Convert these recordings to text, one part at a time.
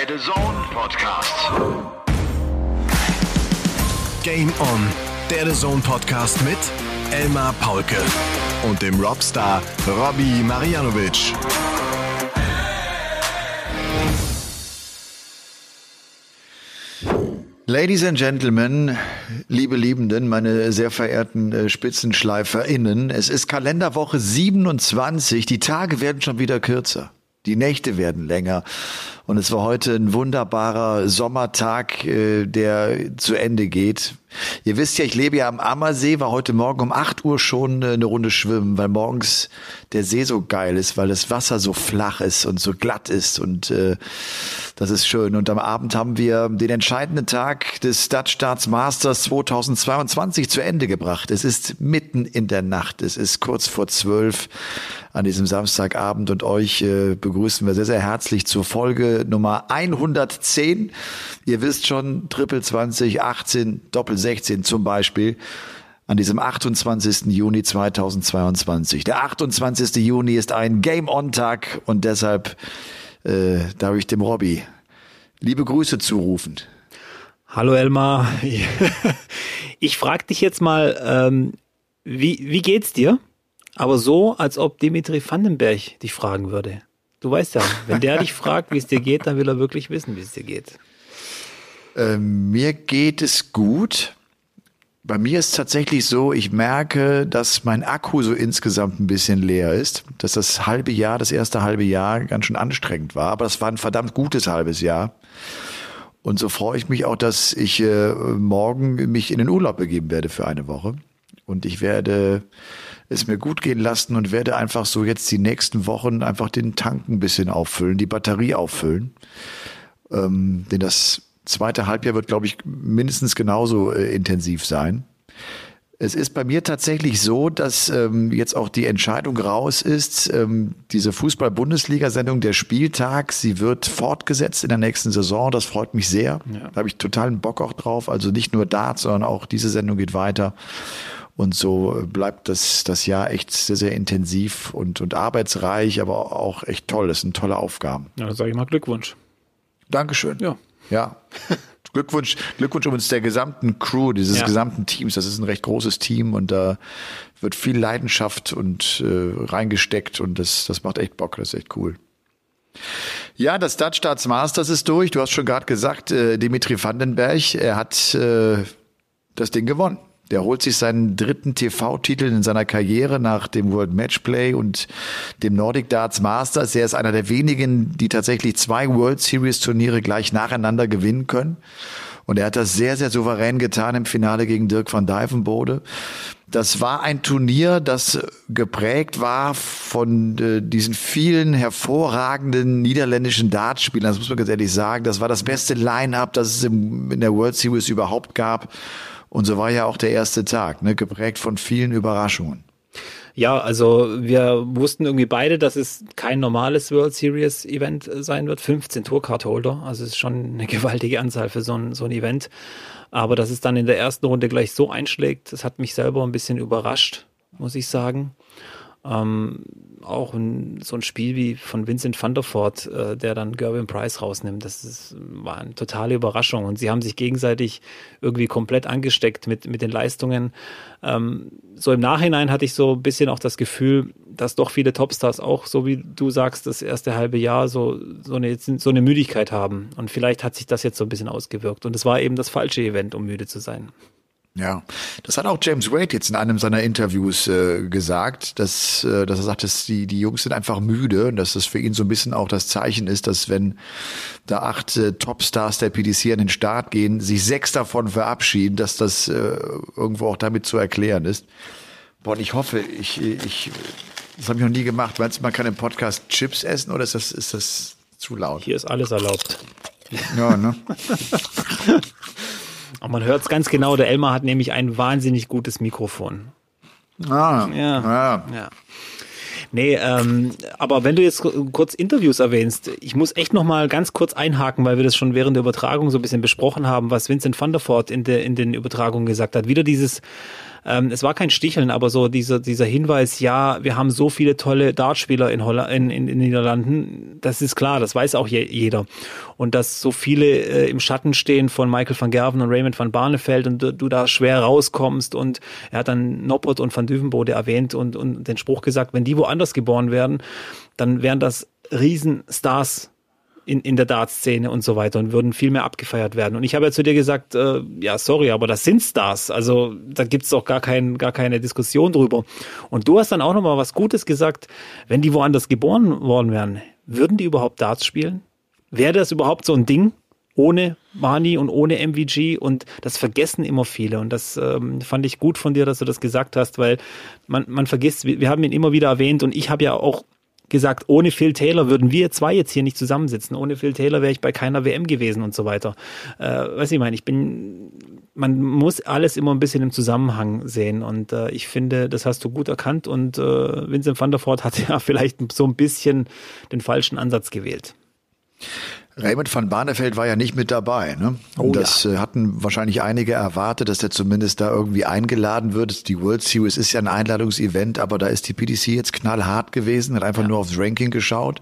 Der The Zone Podcast. Game On, der The Zone Podcast mit Elmar Paulke und dem Robstar Robbie Marianovic. Ladies and Gentlemen, liebe Liebenden, meine sehr verehrten äh, SpitzenschleiferInnen, es ist Kalenderwoche 27, die Tage werden schon wieder kürzer. Die Nächte werden länger. Und es war heute ein wunderbarer Sommertag, äh, der zu Ende geht. Ihr wisst ja, ich lebe ja am Ammersee, war heute Morgen um 8 Uhr schon äh, eine Runde schwimmen, weil morgens der See so geil ist, weil das Wasser so flach ist und so glatt ist und äh, das ist schön. Und am Abend haben wir den entscheidenden Tag des Stadtstaats Masters 2022 zu Ende gebracht. Es ist mitten in der Nacht, es ist kurz vor zwölf an diesem Samstagabend und euch äh, begrüßen wir sehr, sehr herzlich zur Folge Nummer 110. Ihr wisst schon, Triple 20, 18, Doppel 16 zum Beispiel an diesem 28. Juni 2022. Der 28. Juni ist ein Game-On-Tag und deshalb äh, darf ich dem Robby liebe Grüße zurufen. Hallo Elmar, ich frage dich jetzt mal, ähm, wie, wie geht's dir? Aber so, als ob Dimitri Vandenberg dich fragen würde. Du weißt ja, wenn der dich fragt, wie es dir geht, dann will er wirklich wissen, wie es dir geht. Ähm, mir geht es gut. Bei mir ist tatsächlich so, ich merke, dass mein Akku so insgesamt ein bisschen leer ist, dass das halbe Jahr, das erste halbe Jahr ganz schön anstrengend war, aber es war ein verdammt gutes halbes Jahr. Und so freue ich mich auch, dass ich äh, morgen mich in den Urlaub begeben werde für eine Woche. Und ich werde es mir gut gehen lassen und werde einfach so jetzt die nächsten Wochen einfach den Tank ein bisschen auffüllen, die Batterie auffüllen. Ähm, denn das zweite Halbjahr wird, glaube ich, mindestens genauso äh, intensiv sein. Es ist bei mir tatsächlich so, dass ähm, jetzt auch die Entscheidung raus ist, ähm, diese Fußball-Bundesliga-Sendung der Spieltag, sie wird fortgesetzt in der nächsten Saison. Das freut mich sehr. Ja. Da habe ich totalen Bock auch drauf. Also nicht nur Dart, sondern auch diese Sendung geht weiter. Und so bleibt das, das Jahr echt sehr, sehr intensiv und, und arbeitsreich, aber auch echt toll. Das sind tolle Aufgaben. Ja, dann sage ich mal Glückwunsch. Dankeschön. Ja. Ja. Glückwunsch, Glückwunsch übrigens der gesamten Crew, dieses ja. gesamten Teams. Das ist ein recht großes Team und da wird viel Leidenschaft und äh, reingesteckt und das, das macht echt Bock. Das ist echt cool. Ja, das Dutch Starts Masters ist durch. Du hast schon gerade gesagt, äh, Dimitri Vandenberg, er hat äh, das Ding gewonnen. Der holt sich seinen dritten TV-Titel in seiner Karriere nach dem World Matchplay und dem Nordic Darts Masters. Er ist einer der wenigen, die tatsächlich zwei World Series Turniere gleich nacheinander gewinnen können. Und er hat das sehr, sehr souverän getan im Finale gegen Dirk van Dijvenbode. Das war ein Turnier, das geprägt war von äh, diesen vielen hervorragenden niederländischen Dartspielern. Das muss man ganz ehrlich sagen. Das war das beste Line-up, das es im, in der World Series überhaupt gab. Und so war ja auch der erste Tag, ne, geprägt von vielen Überraschungen. Ja, also wir wussten irgendwie beide, dass es kein normales World Series Event sein wird. 15 Tourcard Holder, also es ist schon eine gewaltige Anzahl für so ein, so ein Event. Aber dass es dann in der ersten Runde gleich so einschlägt, das hat mich selber ein bisschen überrascht, muss ich sagen. Ähm, auch ein, so ein Spiel wie von Vincent van der Voort, äh, der dann Gervin Price rausnimmt, das ist, war eine totale Überraschung. Und sie haben sich gegenseitig irgendwie komplett angesteckt mit, mit den Leistungen. Ähm, so im Nachhinein hatte ich so ein bisschen auch das Gefühl, dass doch viele Topstars auch, so wie du sagst, das erste halbe Jahr so, so, eine, so eine Müdigkeit haben. Und vielleicht hat sich das jetzt so ein bisschen ausgewirkt. Und es war eben das falsche Event, um müde zu sein. Ja, das hat auch James Wade jetzt in einem seiner Interviews äh, gesagt, dass, äh, dass er sagt, dass die, die Jungs sind einfach müde und dass das für ihn so ein bisschen auch das Zeichen ist, dass wenn da acht äh, Topstars der PDC an den Start gehen, sich sechs davon verabschieden, dass das äh, irgendwo auch damit zu erklären ist. Boah, und ich hoffe, ich, ich, das habe ich noch nie gemacht. Meinst du, man kann im Podcast Chips essen oder ist das, ist das zu laut? Hier ist alles erlaubt. Ja, ne? Und man hört es ganz genau, der Elmar hat nämlich ein wahnsinnig gutes Mikrofon. Ah, ja. ja. ja. Nee, ähm, aber wenn du jetzt kurz Interviews erwähnst, ich muss echt noch mal ganz kurz einhaken, weil wir das schon während der Übertragung so ein bisschen besprochen haben, was Vincent van der Voort in, der, in den Übertragungen gesagt hat. Wieder dieses ähm, es war kein Sticheln, aber so dieser, dieser Hinweis, ja, wir haben so viele tolle Dartspieler in, Holland, in, in, in den Niederlanden, das ist klar, das weiß auch je, jeder. Und dass so viele äh, im Schatten stehen von Michael van Gerven und Raymond van Barneveld und du, du da schwer rauskommst und er hat dann Noppert und Van Düvenbode erwähnt und, und den Spruch gesagt, wenn die woanders geboren werden, dann wären das Riesenstars in, in der Dartszene und so weiter und würden viel mehr abgefeiert werden. Und ich habe ja zu dir gesagt, äh, ja, sorry, aber das sind Stars. Also da gibt's doch gar, kein, gar keine Diskussion drüber. Und du hast dann auch nochmal was Gutes gesagt, wenn die woanders geboren worden wären, würden die überhaupt Darts spielen? Wäre das überhaupt so ein Ding? ohne Mani und ohne MVG und das vergessen immer viele und das ähm, fand ich gut von dir, dass du das gesagt hast, weil man, man vergisst, wir, wir haben ihn immer wieder erwähnt und ich habe ja auch gesagt, ohne Phil Taylor würden wir zwei jetzt hier nicht zusammensitzen. Ohne Phil Taylor wäre ich bei keiner WM gewesen und so weiter. Äh, weiß ich meine, ich bin, man muss alles immer ein bisschen im Zusammenhang sehen und äh, ich finde, das hast du gut erkannt und äh, Vincent van der Voort hat ja vielleicht so ein bisschen den falschen Ansatz gewählt. Raymond van Barneveld war ja nicht mit dabei. Ne? Oh, das ja. Äh, hatten wahrscheinlich einige erwartet, dass der zumindest da irgendwie eingeladen wird. Die World Series ist ja ein Einladungsevent, aber da ist die PDC jetzt knallhart gewesen, hat einfach ja. nur aufs Ranking geschaut.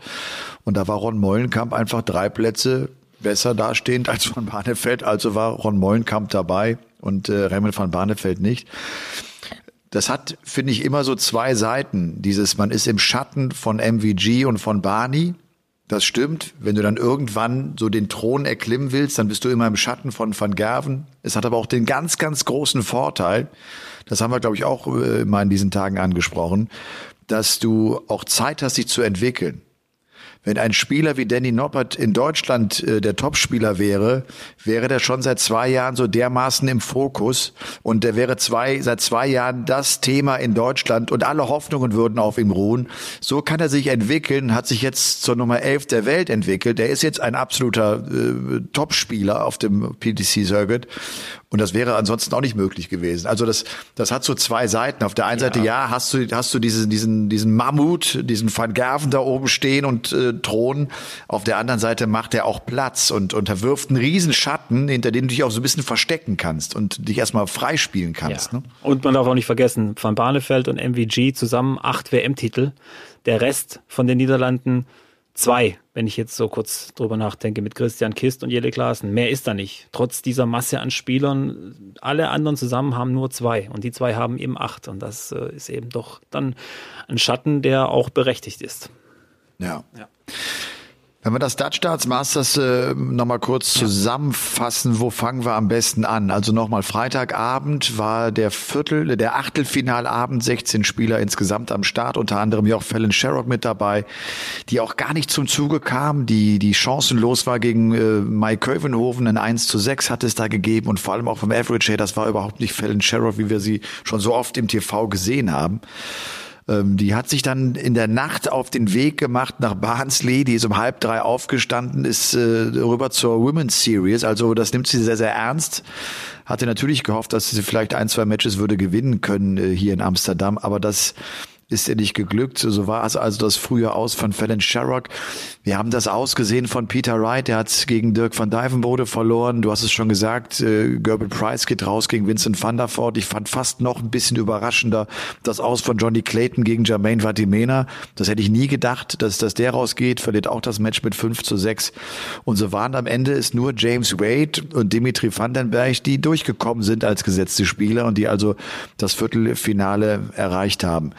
Und da war Ron Mollenkamp einfach drei Plätze besser dastehend als Van Barneveld. Also war Ron Mollenkamp dabei und äh, Raymond van Barneveld nicht das hat, finde ich, immer so zwei Seiten. Dieses, man ist im Schatten von MVG und von Barney. Das stimmt. Wenn du dann irgendwann so den Thron erklimmen willst, dann bist du immer im Schatten von Van Gerven. Es hat aber auch den ganz, ganz großen Vorteil, das haben wir, glaube ich, auch äh, mal in diesen Tagen angesprochen, dass du auch Zeit hast, dich zu entwickeln. Wenn ein Spieler wie Danny Noppert in Deutschland äh, der Topspieler wäre, wäre der schon seit zwei Jahren so dermaßen im Fokus und der wäre zwei, seit zwei Jahren das Thema in Deutschland und alle Hoffnungen würden auf ihm ruhen. So kann er sich entwickeln, hat sich jetzt zur Nummer 11 der Welt entwickelt. Der ist jetzt ein absoluter äh, Topspieler auf dem PDC-Circuit und das wäre ansonsten auch nicht möglich gewesen. Also das, das hat so zwei Seiten. Auf der einen ja. Seite, ja, hast du, hast du diesen, diesen, diesen Mammut, diesen Van Gerven da oben stehen und äh, Thron. Auf der anderen Seite macht er auch Platz und, und er wirft einen riesen Schatten, hinter dem du dich auch so ein bisschen verstecken kannst und dich erstmal freispielen kannst. Ja. Ne? Und man darf auch nicht vergessen, Van Barneveld und MVG zusammen acht WM-Titel. Der Rest von den Niederlanden zwei, wenn ich jetzt so kurz drüber nachdenke, mit Christian Kist und Jelle Klaassen. Mehr ist da nicht. Trotz dieser Masse an Spielern, alle anderen zusammen haben nur zwei und die zwei haben eben acht. Und das äh, ist eben doch dann ein Schatten, der auch berechtigt ist. Ja. ja. Wenn wir das Dutch Darts Masters äh, nochmal kurz zusammenfassen, wo fangen wir am besten an? Also nochmal Freitagabend war der Viertel, der Achtelfinalabend, 16 Spieler insgesamt am Start, unter anderem auch Fallon Sherrock mit dabei, die auch gar nicht zum Zuge kam, die, die chancenlos war gegen äh, Mike Kövenhoven, ein 1 zu 6 hat es da gegeben und vor allem auch vom Average her, das war überhaupt nicht Fallon Sherrock, wie wir sie schon so oft im TV gesehen haben. Ähm, die hat sich dann in der Nacht auf den Weg gemacht nach Barnsley, die ist um halb drei aufgestanden, ist äh, rüber zur Women's Series. Also das nimmt sie sehr, sehr ernst. Hatte natürlich gehofft, dass sie vielleicht ein, zwei Matches würde gewinnen können äh, hier in Amsterdam, aber das ist ihr nicht geglückt. So war es also das frühe Aus von Fallon Sherrock. Wir haben das Ausgesehen von Peter Wright, der hat gegen Dirk van Dijvenbode verloren. Du hast es schon gesagt, äh, Gerben Price geht raus gegen Vincent van der Voort. Ich fand fast noch ein bisschen überraschender das Aus von Johnny Clayton gegen Jermaine Vatimena. Das hätte ich nie gedacht, dass, dass der rausgeht, verliert auch das Match mit 5 zu 6. Und so waren am Ende ist nur James Wade und Dimitri Vandenberg, die durchgekommen sind als gesetzte Spieler und die also das Viertelfinale erreicht haben.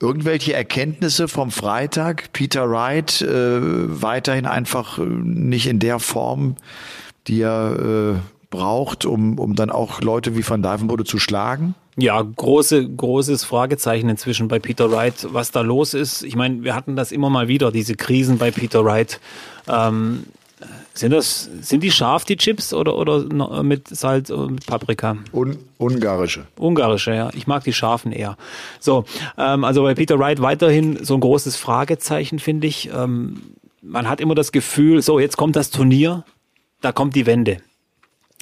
Irgendwelche Erkenntnisse vom Freitag? Peter Wright äh, weiterhin einfach äh, nicht in der Form, die er äh, braucht, um, um dann auch Leute wie Van Dijvenbode zu schlagen? Ja, große, großes Fragezeichen inzwischen bei Peter Wright, was da los ist. Ich meine, wir hatten das immer mal wieder, diese Krisen bei Peter Wright. Ähm, sind das, sind die scharf, die Chips, oder, oder mit Salz und Paprika? Un, ungarische. Ungarische, ja. Ich mag die scharfen eher. So, ähm, also bei Peter Wright weiterhin so ein großes Fragezeichen, finde ich. Ähm, man hat immer das Gefühl, so, jetzt kommt das Turnier, da kommt die Wende.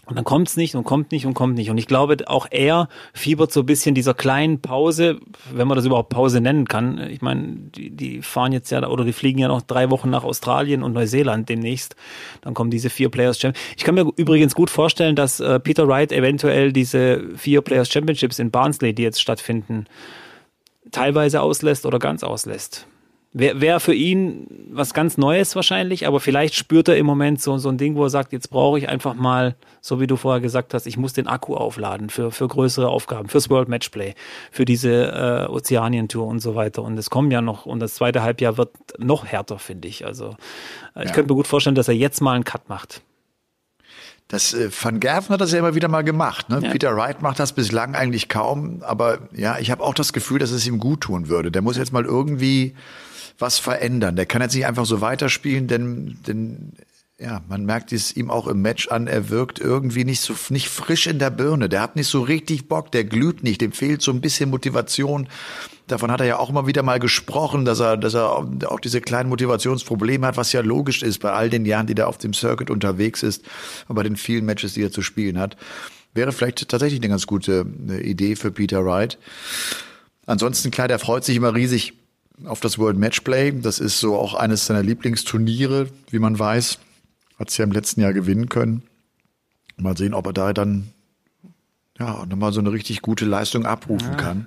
Und dann kommt's nicht und kommt nicht und kommt nicht. Und ich glaube, auch er fiebert so ein bisschen dieser kleinen Pause, wenn man das überhaupt Pause nennen kann. Ich meine, die, die fahren jetzt ja oder die fliegen ja noch drei Wochen nach Australien und Neuseeland demnächst. Dann kommen diese vier Players Championships. Ich kann mir übrigens gut vorstellen, dass äh, Peter Wright eventuell diese vier Players Championships in Barnsley, die jetzt stattfinden, teilweise auslässt oder ganz auslässt. Wäre wär für ihn was ganz Neues wahrscheinlich, aber vielleicht spürt er im Moment so, so ein Ding, wo er sagt, jetzt brauche ich einfach mal, so wie du vorher gesagt hast, ich muss den Akku aufladen für, für größere Aufgaben, fürs World Matchplay, für diese äh, Ozeanien-Tour und so weiter. Und es kommen ja noch, und das zweite Halbjahr wird noch härter, finde ich. Also äh, ich ja. könnte mir gut vorstellen, dass er jetzt mal einen Cut macht. Das äh, Van Gerven hat das ja immer wieder mal gemacht. Ne? Ja. Peter Wright macht das bislang eigentlich kaum, aber ja, ich habe auch das Gefühl, dass es ihm gut tun würde. Der muss jetzt mal irgendwie was verändern. Der kann jetzt nicht einfach so weiterspielen, denn, denn ja, man merkt es ihm auch im Match an, er wirkt irgendwie nicht so nicht frisch in der Birne. Der hat nicht so richtig Bock, der glüht nicht, dem fehlt so ein bisschen Motivation. Davon hat er ja auch immer wieder mal gesprochen, dass er, dass er auch diese kleinen Motivationsprobleme hat, was ja logisch ist bei all den Jahren, die er auf dem Circuit unterwegs ist und bei den vielen Matches, die er zu spielen hat. Wäre vielleicht tatsächlich eine ganz gute Idee für Peter Wright. Ansonsten, klar, der freut sich immer riesig auf das World Matchplay. Das ist so auch eines seiner Lieblingsturniere, wie man weiß. Hat es ja im letzten Jahr gewinnen können. Mal sehen, ob er da dann ja nochmal so eine richtig gute Leistung abrufen ja. kann.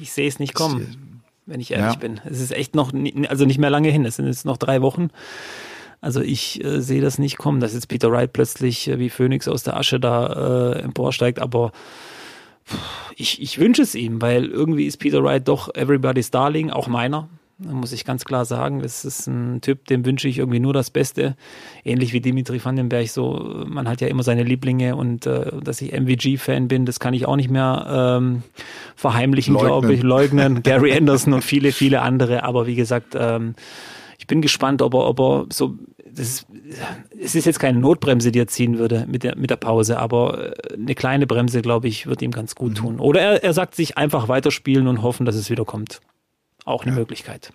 Ich sehe es nicht kommen, wenn ich ehrlich ja. bin. Es ist echt noch, also nicht mehr lange hin. Es sind jetzt noch drei Wochen. Also ich äh, sehe das nicht kommen, dass jetzt Peter Wright plötzlich äh, wie Phoenix aus der Asche da äh, emporsteigt, aber ich, ich wünsche es ihm, weil irgendwie ist Peter Wright doch everybody's darling, auch meiner. Da muss ich ganz klar sagen, das ist ein Typ, dem wünsche ich irgendwie nur das Beste. Ähnlich wie Dimitri Vandenberg, so, man hat ja immer seine Lieblinge und äh, dass ich MVG-Fan bin, das kann ich auch nicht mehr ähm, verheimlichen, glaube ich, leugnen. Gary Anderson und viele, viele andere. Aber wie gesagt, ähm, ich bin gespannt, ob er, ob er so das ist, es ist jetzt keine Notbremse, die er ziehen würde mit der, mit der Pause, aber äh, eine kleine Bremse, glaube ich, wird ihm ganz gut mhm. tun. Oder er, er sagt sich einfach weiterspielen und hoffen, dass es wieder kommt. Auch eine ja. Möglichkeit.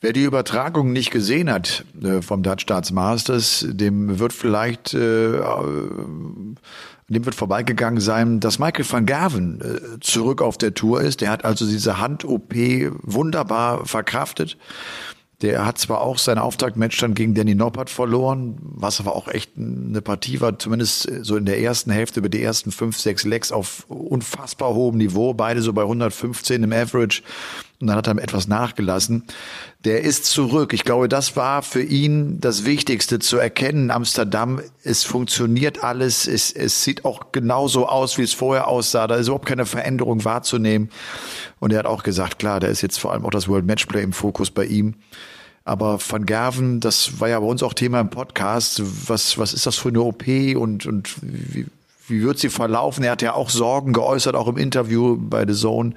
Wer die Übertragung nicht gesehen hat äh, vom Dutch Masters, dem wird vielleicht äh, dem wird vorbeigegangen sein, dass Michael van Gerven äh, zurück auf der Tour ist. Der hat also diese Hand-OP wunderbar verkraftet. Der hat zwar auch sein Auftaktmatch dann gegen Danny Noppert verloren, was aber auch echt eine Partie war, zumindest so in der ersten Hälfte über die ersten fünf, sechs Legs auf unfassbar hohem Niveau, beide so bei 115 im Average und dann hat er etwas nachgelassen. Der ist zurück. Ich glaube, das war für ihn das Wichtigste zu erkennen. Amsterdam, es funktioniert alles. Es, es sieht auch genauso aus, wie es vorher aussah. Da ist überhaupt keine Veränderung wahrzunehmen. Und er hat auch gesagt, klar, da ist jetzt vor allem auch das World Matchplay im Fokus bei ihm. Aber Van Gerven, das war ja bei uns auch Thema im Podcast. Was, was ist das für eine OP und, und wie, wie wird sie verlaufen? Er hat ja auch Sorgen geäußert, auch im Interview bei The Zone,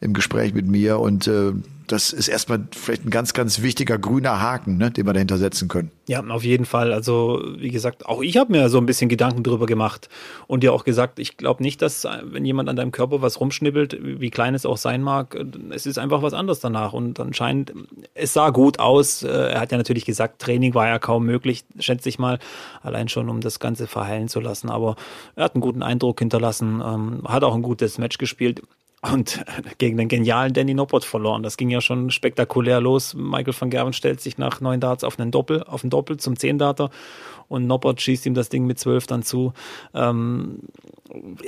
im Gespräch mit mir. Und äh, das ist erstmal vielleicht ein ganz, ganz wichtiger grüner Haken, ne, den wir dahinter setzen können. Ja, auf jeden Fall. Also, wie gesagt, auch ich habe mir so ein bisschen Gedanken drüber gemacht und dir auch gesagt, ich glaube nicht, dass, wenn jemand an deinem Körper was rumschnibbelt, wie klein es auch sein mag, es ist einfach was anderes danach. Und anscheinend, es sah gut aus. Er hat ja natürlich gesagt, Training war ja kaum möglich, schätze ich mal, allein schon, um das Ganze verheilen zu lassen. Aber er hat einen guten Eindruck hinterlassen, ähm, hat auch ein gutes Match gespielt und gegen den genialen Danny Noppert verloren. Das ging ja schon spektakulär los. Michael van Gerven stellt sich nach neun Darts auf einen Doppel, auf einen Doppel zum Zehn-Darter und Noppert schießt ihm das Ding mit zwölf dann zu. Ähm,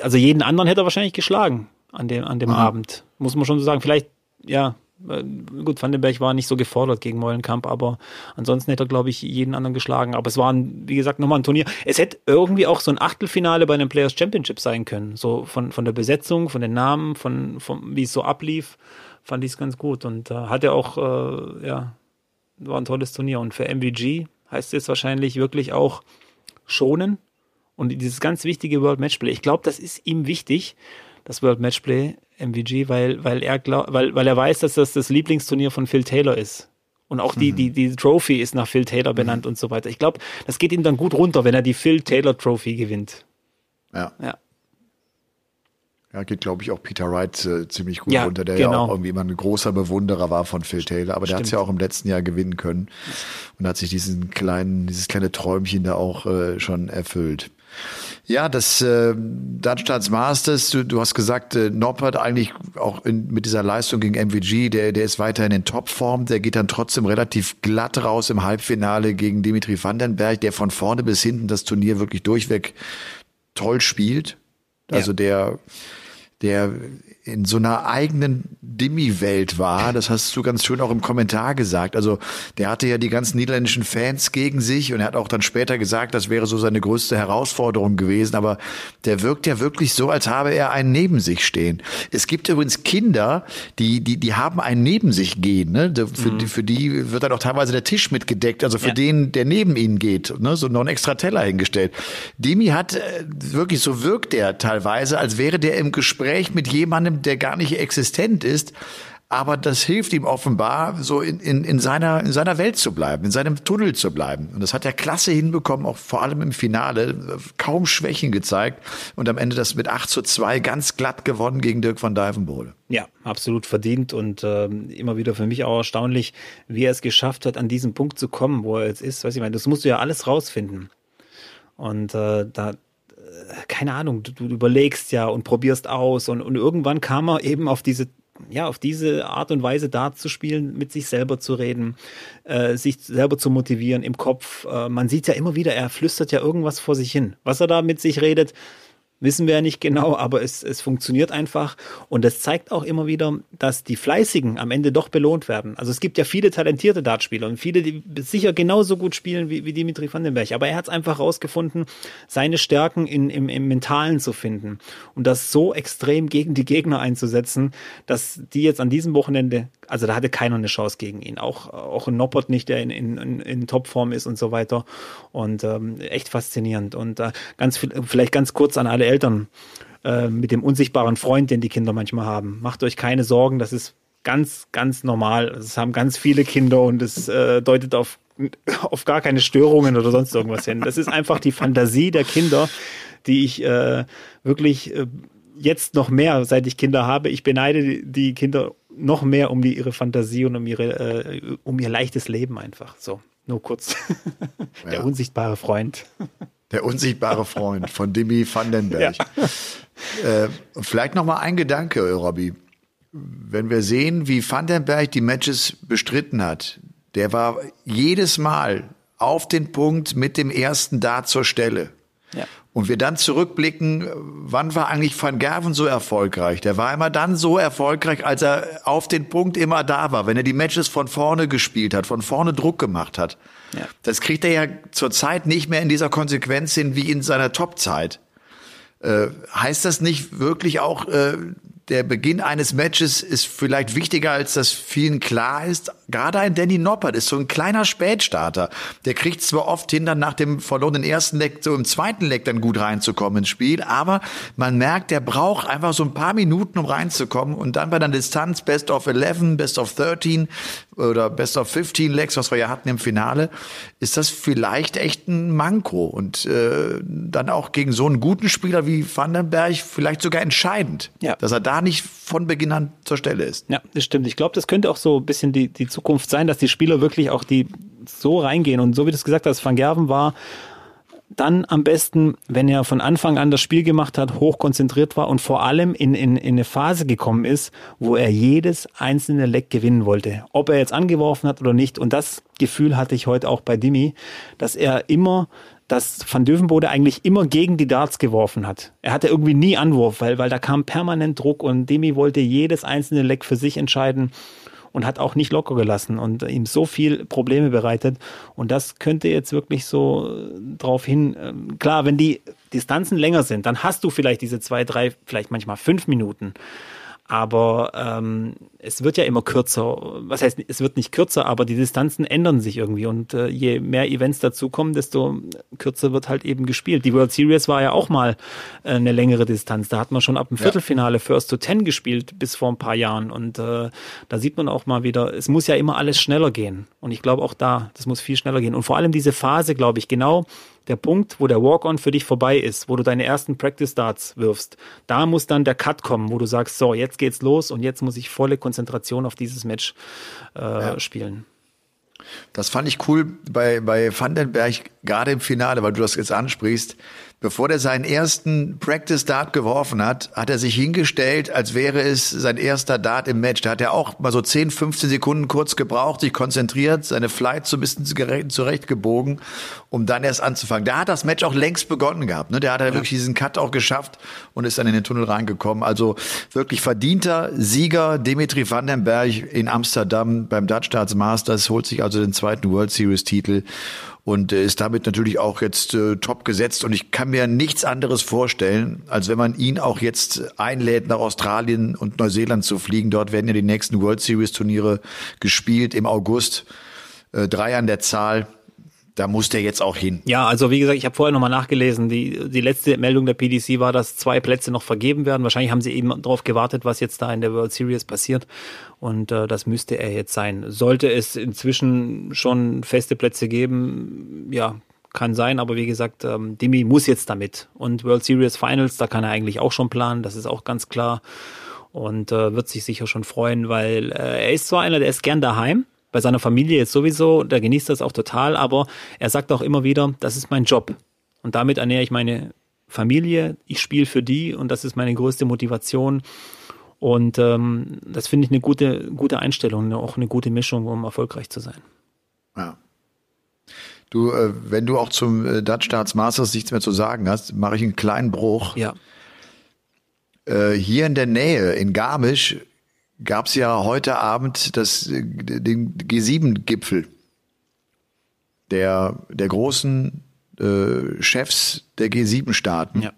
also jeden anderen hätte er wahrscheinlich geschlagen an dem, an dem mhm. Abend. Muss man schon so sagen. Vielleicht, ja, äh, gut, Vandenberg war nicht so gefordert gegen Meulenkamp, aber ansonsten hätte er, glaube ich, jeden anderen geschlagen. Aber es war, ein, wie gesagt, nochmal ein Turnier. Es hätte irgendwie auch so ein Achtelfinale bei einem Players Championship sein können. So von, von der Besetzung, von den Namen, von, von wie es so ablief, fand ich es ganz gut. Und äh, hat er auch, äh, ja, war ein tolles Turnier. Und für MVG heißt es wahrscheinlich wirklich auch schonen. Und dieses ganz wichtige World Matchplay, ich glaube, das ist ihm wichtig, das World Matchplay MVG, weil, weil er glaub, weil, weil er weiß, dass das das Lieblingsturnier von Phil Taylor ist. Und auch die, mhm. die, die Trophy ist nach Phil Taylor benannt mhm. und so weiter. Ich glaube, das geht ihm dann gut runter, wenn er die Phil Taylor Trophy gewinnt. Ja. Ja. Ja, geht, glaube ich, auch Peter Wright äh, ziemlich gut ja, runter, der genau. ja auch irgendwie immer ein großer Bewunderer war von Phil Taylor, aber der hat es ja auch im letzten Jahr gewinnen können und hat sich diesen kleinen, dieses kleine Träumchen da auch äh, schon erfüllt. Ja, das äh, Darmstadts Masters, du, du hast gesagt, äh, Noppert eigentlich auch in, mit dieser Leistung gegen MVG, der, der ist weiterhin in Topform, der geht dann trotzdem relativ glatt raus im Halbfinale gegen Dimitri Vandenberg, der von vorne bis hinten das Turnier wirklich durchweg toll spielt. Also ja. der der in so einer eigenen Dimi-Welt war. Das hast du ganz schön auch im Kommentar gesagt. Also der hatte ja die ganzen niederländischen Fans gegen sich und er hat auch dann später gesagt, das wäre so seine größte Herausforderung gewesen. Aber der wirkt ja wirklich so, als habe er einen neben sich stehen. Es gibt übrigens Kinder, die, die, die haben einen neben sich gehen. Ne? Für, mhm. die, für die wird dann auch teilweise der Tisch mitgedeckt. Also für ja. den, der neben ihnen geht. Ne? So noch ein extra Teller hingestellt. Demi hat äh, wirklich, so wirkt er teilweise, als wäre der im Gespräch mit jemandem, der gar nicht existent ist. Aber das hilft ihm offenbar, so in, in, in, seiner, in seiner Welt zu bleiben, in seinem Tunnel zu bleiben. Und das hat er klasse hinbekommen, auch vor allem im Finale, kaum Schwächen gezeigt und am Ende das mit 8 zu 2 ganz glatt gewonnen gegen Dirk van Dijvenbode. Ja, absolut verdient und äh, immer wieder für mich auch erstaunlich, wie er es geschafft hat, an diesen Punkt zu kommen, wo er jetzt ist. Weiß ich meine, das musst du ja alles rausfinden. Und äh, da, keine Ahnung, du, du, überlegst ja und probierst aus und, und irgendwann kam er eben auf diese ja, auf diese Art und Weise da zu spielen, mit sich selber zu reden, äh, sich selber zu motivieren im Kopf. Äh, man sieht ja immer wieder, er flüstert ja irgendwas vor sich hin. Was er da mit sich redet, wissen wir ja nicht genau, aber es, es funktioniert einfach. Und es zeigt auch immer wieder, dass die Fleißigen am Ende doch belohnt werden. Also es gibt ja viele talentierte Dartspieler und viele, die sicher genauso gut spielen wie, wie Dimitri Vandenberg. Aber er hat es einfach rausgefunden, seine Stärken in, im, im Mentalen zu finden und das so extrem gegen die Gegner einzusetzen, dass die jetzt an diesem Wochenende also da hatte keiner eine Chance gegen ihn. Auch, auch ein Noppert nicht, der in, in, in Topform ist und so weiter. Und ähm, echt faszinierend. Und äh, ganz vielleicht ganz kurz an alle Eltern äh, mit dem unsichtbaren Freund, den die Kinder manchmal haben. Macht euch keine Sorgen, das ist ganz, ganz normal. Es haben ganz viele Kinder und es äh, deutet auf, auf gar keine Störungen oder sonst irgendwas hin. Das ist einfach die Fantasie der Kinder, die ich äh, wirklich äh, jetzt noch mehr, seit ich Kinder habe. Ich beneide die Kinder noch mehr um die, ihre Fantasie und um ihre, äh, um ihr leichtes Leben einfach. So, nur kurz. Der ja. unsichtbare Freund. Der unsichtbare Freund von Dimi Vandenberg. Ja. Äh, vielleicht noch mal ein Gedanke, Robby. Wenn wir sehen, wie Vandenberg die Matches bestritten hat, der war jedes Mal auf den Punkt mit dem ersten Dart zur Stelle. Ja. Und wir dann zurückblicken, wann war eigentlich Van Gerven so erfolgreich? Der war immer dann so erfolgreich, als er auf den Punkt immer da war, wenn er die Matches von vorne gespielt hat, von vorne Druck gemacht hat. Ja. Das kriegt er ja zurzeit nicht mehr in dieser Konsequenz hin wie in seiner Topzeit. Äh, heißt das nicht wirklich auch, äh, der Beginn eines Matches ist vielleicht wichtiger, als das vielen klar ist. Gerade ein Danny Noppert ist so ein kleiner Spätstarter. Der kriegt zwar oft hin, dann nach dem verlorenen ersten Leck so im zweiten Leck dann gut reinzukommen ins Spiel, aber man merkt, der braucht einfach so ein paar Minuten, um reinzukommen und dann bei der Distanz Best of 11, Best of 13 oder Best of 15 Lecks, was wir ja hatten im Finale, ist das vielleicht echt ein Manko und äh, dann auch gegen so einen guten Spieler wie Vandenberg vielleicht sogar entscheidend, ja. dass er da nicht von Beginn an zur Stelle ist. Ja, das stimmt. Ich glaube, das könnte auch so ein bisschen die, die Zukunft sein, dass die Spieler wirklich auch die so reingehen und so wie du es gesagt hast, Van Gerven war dann am besten, wenn er von Anfang an das Spiel gemacht hat, hochkonzentriert war und vor allem in, in, in eine Phase gekommen ist, wo er jedes einzelne Leck gewinnen wollte. Ob er jetzt angeworfen hat oder nicht. Und das Gefühl hatte ich heute auch bei Dimi, dass er immer dass Van Dövenbode eigentlich immer gegen die Darts geworfen hat. Er hatte irgendwie nie Anwurf, weil, weil da kam permanent Druck und Demi wollte jedes einzelne Leck für sich entscheiden und hat auch nicht locker gelassen und ihm so viel Probleme bereitet. Und das könnte jetzt wirklich so äh, drauf hin, ähm, klar, wenn die Distanzen länger sind, dann hast du vielleicht diese zwei, drei, vielleicht manchmal fünf Minuten. Aber ähm, es wird ja immer kürzer. Was heißt, es wird nicht kürzer, aber die Distanzen ändern sich irgendwie. Und äh, je mehr Events dazukommen, desto kürzer wird halt eben gespielt. Die World Series war ja auch mal äh, eine längere Distanz. Da hat man schon ab dem Viertelfinale First to Ten gespielt bis vor ein paar Jahren. Und äh, da sieht man auch mal wieder, es muss ja immer alles schneller gehen. Und ich glaube auch da, das muss viel schneller gehen. Und vor allem diese Phase, glaube ich, genau der Punkt, wo der Walk-on für dich vorbei ist, wo du deine ersten Practice-Starts wirfst, da muss dann der Cut kommen, wo du sagst, so, jetzt geht's los und jetzt muss ich volle Konzentration auf dieses Match äh, ja. spielen. Das fand ich cool bei, bei Vandenberg gerade im Finale, weil du das jetzt ansprichst, bevor er seinen ersten Practice Dart geworfen hat, hat er sich hingestellt, als wäre es sein erster Dart im Match. Da hat er auch mal so 10, 15 Sekunden kurz gebraucht, sich konzentriert, seine Flight so ein bisschen zurechtgebogen, um dann erst anzufangen. Da hat das Match auch längst begonnen gehabt. Ne? Der hat ja. wirklich diesen Cut auch geschafft und ist dann in den Tunnel reingekommen. Also wirklich verdienter Sieger Dimitri Vandenberg in Amsterdam beim Dutch Darts Masters, holt sich also den zweiten World Series Titel und äh, ist damit natürlich auch jetzt äh, top gesetzt. Und ich kann mir nichts anderes vorstellen, als wenn man ihn auch jetzt einlädt, nach Australien und Neuseeland zu fliegen. Dort werden ja die nächsten World Series Turniere gespielt im August. Äh, drei an der Zahl da muss der jetzt auch hin. Ja, also wie gesagt, ich habe vorher nochmal nachgelesen. Die, die letzte Meldung der PDC war, dass zwei Plätze noch vergeben werden. Wahrscheinlich haben sie eben darauf gewartet, was jetzt da in der World Series passiert. Und äh, das müsste er jetzt sein. Sollte es inzwischen schon feste Plätze geben, ja, kann sein, aber wie gesagt, ähm, Dimi muss jetzt damit. Und World Series Finals, da kann er eigentlich auch schon planen, das ist auch ganz klar. Und äh, wird sich sicher schon freuen, weil äh, er ist zwar einer, der ist gern daheim, bei seiner Familie jetzt sowieso, der genießt das auch total, aber er sagt auch immer wieder, das ist mein Job. Und damit ernähre ich meine Familie, ich spiele für die und das ist meine größte Motivation. Und ähm, das finde ich eine gute, gute Einstellung, auch eine gute Mischung, um erfolgreich zu sein. Ja. Du, äh, wenn du auch zum äh, Dutch Starts Masters nichts mehr zu sagen hast, mache ich einen kleinen Bruch. Ja. Äh, hier in der Nähe, in Garmisch, gab es ja heute Abend das, den G7-Gipfel der, der großen äh, Chefs der G7-Staaten. Ja.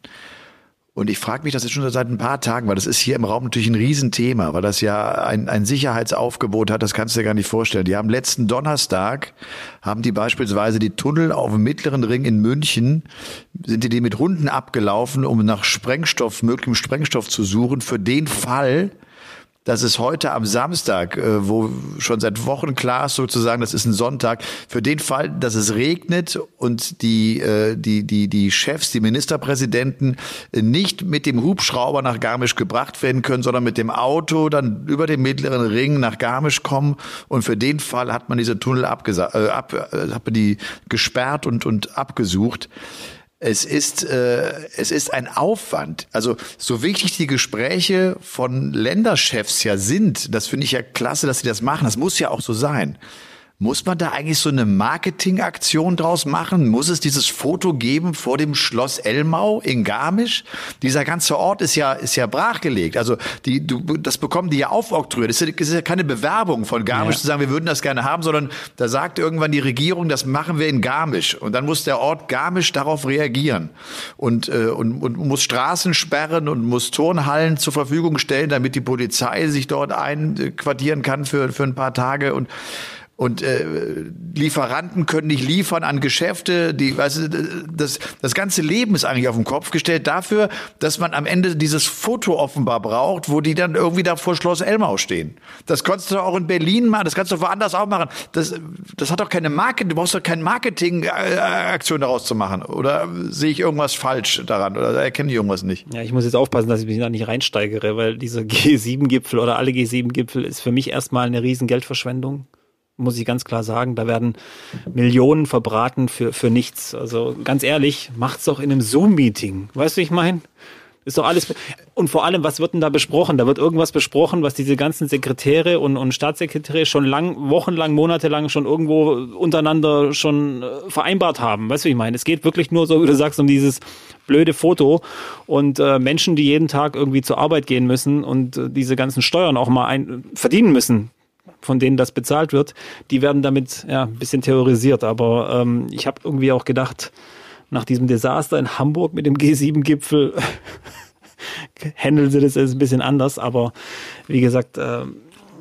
Und ich frage mich das jetzt schon seit ein paar Tagen, weil das ist hier im Raum natürlich ein Riesenthema, weil das ja ein, ein Sicherheitsaufgebot hat, das kannst du dir gar nicht vorstellen. Die haben letzten Donnerstag, haben die beispielsweise die Tunnel auf dem Mittleren Ring in München, sind die, die mit Hunden abgelaufen, um nach Sprengstoff, möglichem Sprengstoff zu suchen, für den Fall, dass es heute am Samstag, äh, wo schon seit Wochen klar ist sozusagen, das ist ein Sonntag, für den Fall, dass es regnet und die, äh, die, die, die Chefs, die Ministerpräsidenten nicht mit dem Hubschrauber nach Garmisch gebracht werden können, sondern mit dem Auto dann über den mittleren Ring nach Garmisch kommen. Und für den Fall hat man diese Tunnel abgesa äh, ab, äh, hat man die gesperrt und, und abgesucht. Es ist, äh, es ist ein Aufwand. Also so wichtig die Gespräche von Länderchefs ja sind, das finde ich ja klasse, dass sie das machen. Das muss ja auch so sein. Muss man da eigentlich so eine Marketingaktion draus machen? Muss es dieses Foto geben vor dem Schloss Elmau in Garmisch? Dieser ganze Ort ist ja, ist ja brachgelegt. Also, die, du, das bekommen die ja aufoktroyiert. Das ist, ja keine Bewerbung von Garmisch ja. zu sagen, wir würden das gerne haben, sondern da sagt irgendwann die Regierung, das machen wir in Garmisch. Und dann muss der Ort Garmisch darauf reagieren und, äh, und, und muss Straßen sperren und muss Turnhallen zur Verfügung stellen, damit die Polizei sich dort einquartieren kann für, für ein paar Tage und und äh, Lieferanten können nicht liefern an Geschäfte. Die, weißt du, das, das ganze Leben ist eigentlich auf den Kopf gestellt dafür, dass man am Ende dieses Foto offenbar braucht, wo die dann irgendwie da vor Schloss Elmau stehen. Das konntest du auch in Berlin machen, das kannst du woanders auch machen. Das, das hat doch keine Marketing, du brauchst doch keine Marketing-Aktion daraus zu machen. Oder sehe ich irgendwas falsch daran? Oder erkenne ich irgendwas nicht? Ja, ich muss jetzt aufpassen, dass ich mich da nicht reinsteigere, weil dieser G7-Gipfel oder alle G7-Gipfel ist für mich erstmal eine riesen Geldverschwendung muss ich ganz klar sagen. Da werden Millionen verbraten für, für nichts. Also ganz ehrlich, macht's doch in einem Zoom-Meeting. Weißt du, ich meine? Ist doch alles. Und vor allem, was wird denn da besprochen? Da wird irgendwas besprochen, was diese ganzen Sekretäre und, und Staatssekretäre schon lang, wochenlang, monatelang schon irgendwo untereinander schon äh, vereinbart haben. Weißt du, ich meine? Es geht wirklich nur so, wie du sagst, um dieses blöde Foto und äh, Menschen, die jeden Tag irgendwie zur Arbeit gehen müssen und äh, diese ganzen Steuern auch mal ein, verdienen müssen von denen das bezahlt wird, die werden damit ja, ein bisschen terrorisiert. Aber ähm, ich habe irgendwie auch gedacht, nach diesem Desaster in Hamburg mit dem G7-Gipfel handeln sie das ein bisschen anders. Aber wie gesagt, äh,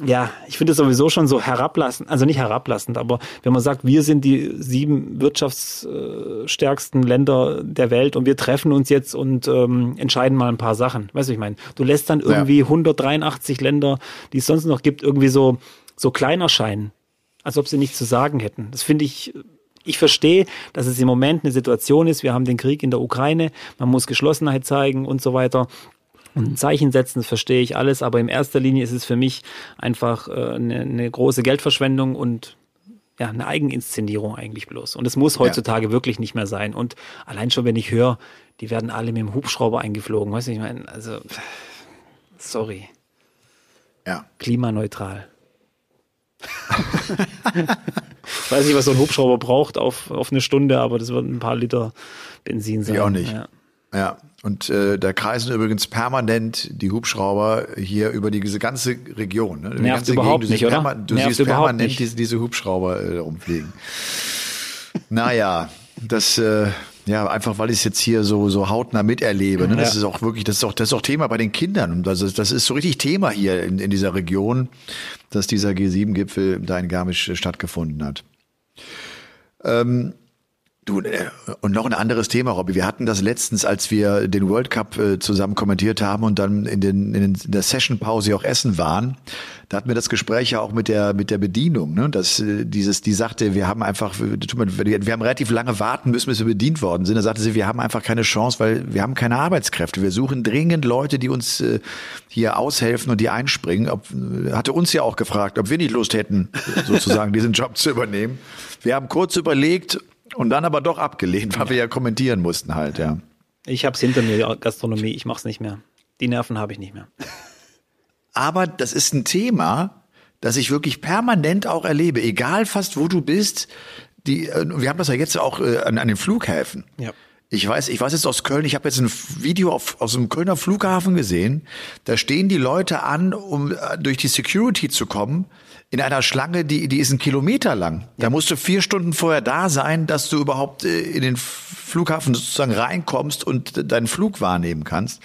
ja, ich finde es sowieso schon so herablassend, also nicht herablassend, aber wenn man sagt, wir sind die sieben wirtschaftsstärksten Länder der Welt und wir treffen uns jetzt und ähm, entscheiden mal ein paar Sachen. Weißt du, ich meine, du lässt dann irgendwie ja. 183 Länder, die es sonst noch gibt, irgendwie so so klein erscheinen, als ob sie nichts zu sagen hätten. Das finde ich, ich verstehe, dass es im Moment eine Situation ist, wir haben den Krieg in der Ukraine, man muss Geschlossenheit zeigen und so weiter. Und ein Zeichen setzen, das verstehe ich alles, aber in erster Linie ist es für mich einfach äh, eine, eine große Geldverschwendung und ja, eine Eigeninszenierung eigentlich bloß. Und es muss heutzutage ja. wirklich nicht mehr sein. Und allein schon, wenn ich höre, die werden alle mit dem Hubschrauber eingeflogen, weißt du, ich meine, also, sorry. Ja. Klimaneutral. Weiß nicht, was so ein Hubschrauber braucht auf, auf eine Stunde, aber das wird ein paar Liter Benzin sein. Ich auch nicht. Ja. Ja, und äh, da kreisen übrigens permanent die Hubschrauber hier über die, diese ganze Region. Ne? Die Nervt ganze überhaupt Gegend. nicht, oder? Du Nervt siehst permanent diese, diese, Hubschrauber äh, rumfliegen. naja, das, äh, ja, einfach weil ich es jetzt hier so, so hautnah miterlebe. Ne? Das ja. ist auch wirklich, das ist auch, das ist auch Thema bei den Kindern. Das ist, das ist so richtig Thema hier in, in dieser Region, dass dieser G7-Gipfel da in Garmisch stattgefunden hat. Ähm, Du, äh, und noch ein anderes Thema, Robby. Wir hatten das letztens, als wir den World Cup äh, zusammen kommentiert haben und dann in, den, in der Session-Pause auch essen waren. Da hatten wir das Gespräch ja auch mit der, mit der Bedienung, ne? Dass äh, dieses, die sagte, wir haben einfach, wir haben relativ lange warten müssen, bis wir bedient worden sind. Da sagte sie, wir haben einfach keine Chance, weil wir haben keine Arbeitskräfte. Wir suchen dringend Leute, die uns hier aushelfen und die einspringen. Ob, hatte uns ja auch gefragt, ob wir nicht Lust hätten, sozusagen diesen Job zu übernehmen. Wir haben kurz überlegt und dann aber doch abgelehnt, weil wir ja kommentieren mussten halt, ja. Ich hab's hinter mir, Gastronomie, ich mach's nicht mehr. Die Nerven habe ich nicht mehr. Aber das ist ein Thema, das ich wirklich permanent auch erlebe, egal fast wo du bist. Die, äh, wir haben das ja jetzt auch äh, an, an den Flughäfen. Ja. Ich weiß, ich weiß jetzt aus Köln, ich habe jetzt ein Video auf, aus dem Kölner Flughafen gesehen. Da stehen die Leute an, um äh, durch die Security zu kommen in einer Schlange, die, die ist ein Kilometer lang. Da musst du vier Stunden vorher da sein, dass du überhaupt äh, in den Flughafen sozusagen reinkommst und deinen Flug wahrnehmen kannst.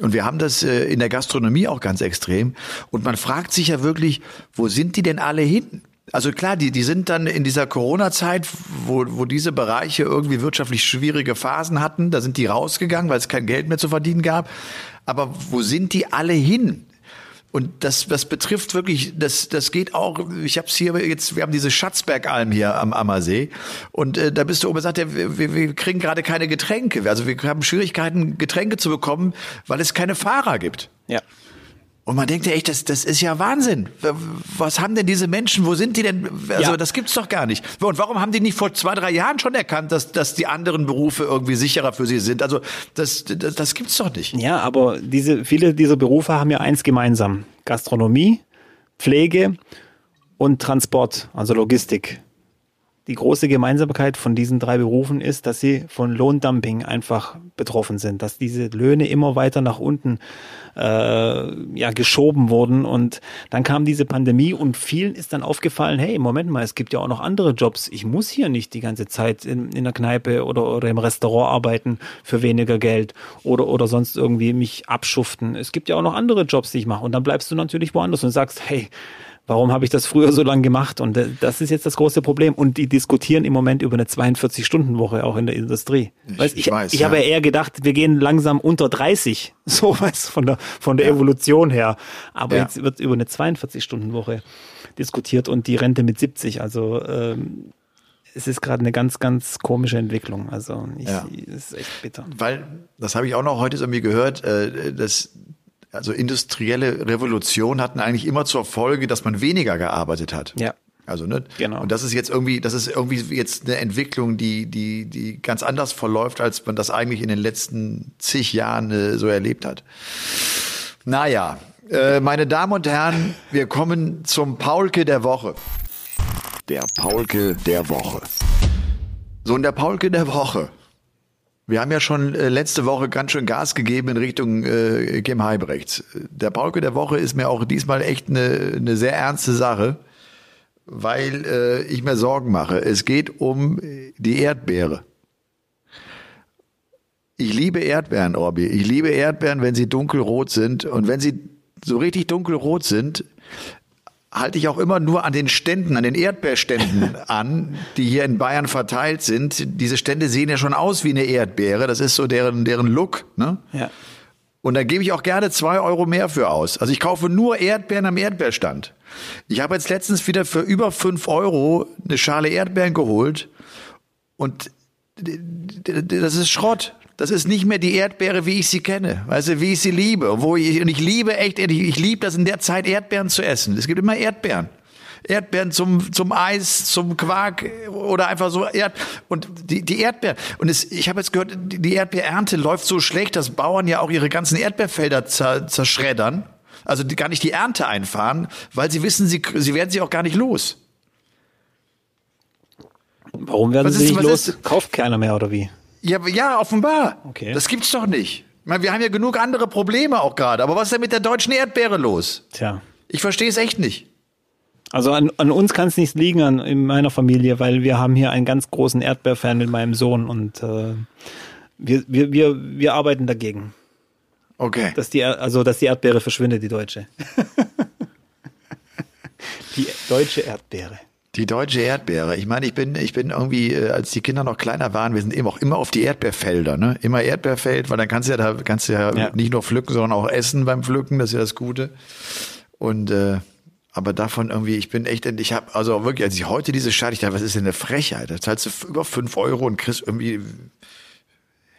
Und wir haben das äh, in der Gastronomie auch ganz extrem. Und man fragt sich ja wirklich, wo sind die denn alle hin? Also klar, die, die sind dann in dieser Corona-Zeit, wo, wo diese Bereiche irgendwie wirtschaftlich schwierige Phasen hatten, da sind die rausgegangen, weil es kein Geld mehr zu verdienen gab. Aber wo sind die alle hin? Und das, das betrifft wirklich, das, das geht auch, ich habe es hier jetzt, wir haben diese Schatzbergalm hier am Ammersee und äh, da bist du oben gesagt, ja, wir, wir kriegen gerade keine Getränke. Also wir haben Schwierigkeiten, Getränke zu bekommen, weil es keine Fahrer gibt. Ja. Und man denkt ja echt, das, das ist ja Wahnsinn. Was haben denn diese Menschen, wo sind die denn? Also ja. das gibt's doch gar nicht. Und warum haben die nicht vor zwei, drei Jahren schon erkannt, dass, dass die anderen Berufe irgendwie sicherer für sie sind? Also das, das, das gibt's doch nicht. Ja, aber diese, viele dieser Berufe haben ja eins gemeinsam. Gastronomie, Pflege und Transport, also Logistik die große Gemeinsamkeit von diesen drei Berufen ist, dass sie von Lohndumping einfach betroffen sind, dass diese Löhne immer weiter nach unten äh, ja geschoben wurden und dann kam diese Pandemie und vielen ist dann aufgefallen, hey, Moment mal, es gibt ja auch noch andere Jobs. Ich muss hier nicht die ganze Zeit in, in der Kneipe oder, oder im Restaurant arbeiten für weniger Geld oder, oder sonst irgendwie mich abschuften. Es gibt ja auch noch andere Jobs, die ich mache und dann bleibst du natürlich woanders und sagst, hey, Warum habe ich das früher so lange gemacht? Und äh, das ist jetzt das große Problem. Und die diskutieren im Moment über eine 42-Stunden-Woche auch in der Industrie. Ich, weißt, ich, ich, weiß, ich ja. habe ja eher gedacht, wir gehen langsam unter 30. So was von der, von der ja. Evolution her. Aber ja. jetzt wird über eine 42-Stunden-Woche diskutiert und die Rente mit 70. Also ähm, es ist gerade eine ganz, ganz komische Entwicklung. Also ich, ja. es ist echt bitter. Weil, das habe ich auch noch heute so mir gehört, äh, dass also industrielle Revolution hatten eigentlich immer zur Folge, dass man weniger gearbeitet hat. Ja. Also, ne? Genau. Und das ist jetzt irgendwie, das ist irgendwie jetzt eine Entwicklung, die, die, die ganz anders verläuft, als man das eigentlich in den letzten zig Jahren äh, so erlebt hat. Naja, äh, meine Damen und Herren, wir kommen zum Paulke der Woche. Der Paulke der Woche. So, und der Paulke der Woche wir haben ja schon äh, letzte Woche ganz schön Gas gegeben in Richtung äh, Kim Heibrechts. Der Paulke der Woche ist mir auch diesmal echt eine, eine sehr ernste Sache, weil äh, ich mir Sorgen mache. Es geht um die Erdbeere. Ich liebe Erdbeeren, Orbi. Ich liebe Erdbeeren, wenn sie dunkelrot sind. Und wenn sie so richtig dunkelrot sind, halte ich auch immer nur an den Ständen, an den Erdbeerständen an, die hier in Bayern verteilt sind. Diese Stände sehen ja schon aus wie eine Erdbeere. Das ist so deren, deren Look. Ne? Ja. Und da gebe ich auch gerne zwei Euro mehr für aus. Also ich kaufe nur Erdbeeren am Erdbeerstand. Ich habe jetzt letztens wieder für über fünf Euro eine Schale Erdbeeren geholt und das ist Schrott. Das ist nicht mehr die Erdbeere, wie ich sie kenne, weißt du, wie ich sie liebe. Wo ich, und ich liebe echt, ich, ich liebe das in der Zeit, Erdbeeren zu essen. Es gibt immer Erdbeeren. Erdbeeren zum, zum Eis, zum Quark oder einfach so Erd und die, die Erdbeeren. Und es, ich habe jetzt gehört, die Erdbeerernte läuft so schlecht, dass Bauern ja auch ihre ganzen Erdbeerfelder zer, zerschreddern. Also die, gar nicht die Ernte einfahren, weil sie wissen, sie, sie werden sie auch gar nicht los. Warum werden Was sie ist- nicht los? ist- Kauft keiner mehr oder wie? Ja, ja, offenbar. Okay. Das gibt's doch nicht. Ich meine, wir haben ja genug andere Probleme auch gerade. Aber was ist denn mit der deutschen Erdbeere los? Tja. Ich verstehe es echt nicht. Also an, an uns kann es nicht liegen, an in meiner Familie, weil wir haben hier einen ganz großen Erdbeerfan mit meinem Sohn und äh, wir, wir, wir, wir arbeiten dagegen, Okay. dass die, also dass die Erdbeere verschwindet, die deutsche. die deutsche Erdbeere. Die deutsche Erdbeere. Ich meine, ich bin, ich bin irgendwie, äh, als die Kinder noch kleiner waren, wir sind eben auch immer auf die Erdbeerfelder, ne? Immer Erdbeerfeld, weil dann kannst du ja da kannst du ja, Ja. nicht nur pflücken, sondern auch essen beim Pflücken. Das ist ja das Gute. Und äh, aber davon irgendwie, ich bin echt, ich habe also wirklich, als ich heute diese Scheiße, ich dachte, was ist denn eine Frechheit? Da zahlst du über fünf Euro und kriegst irgendwie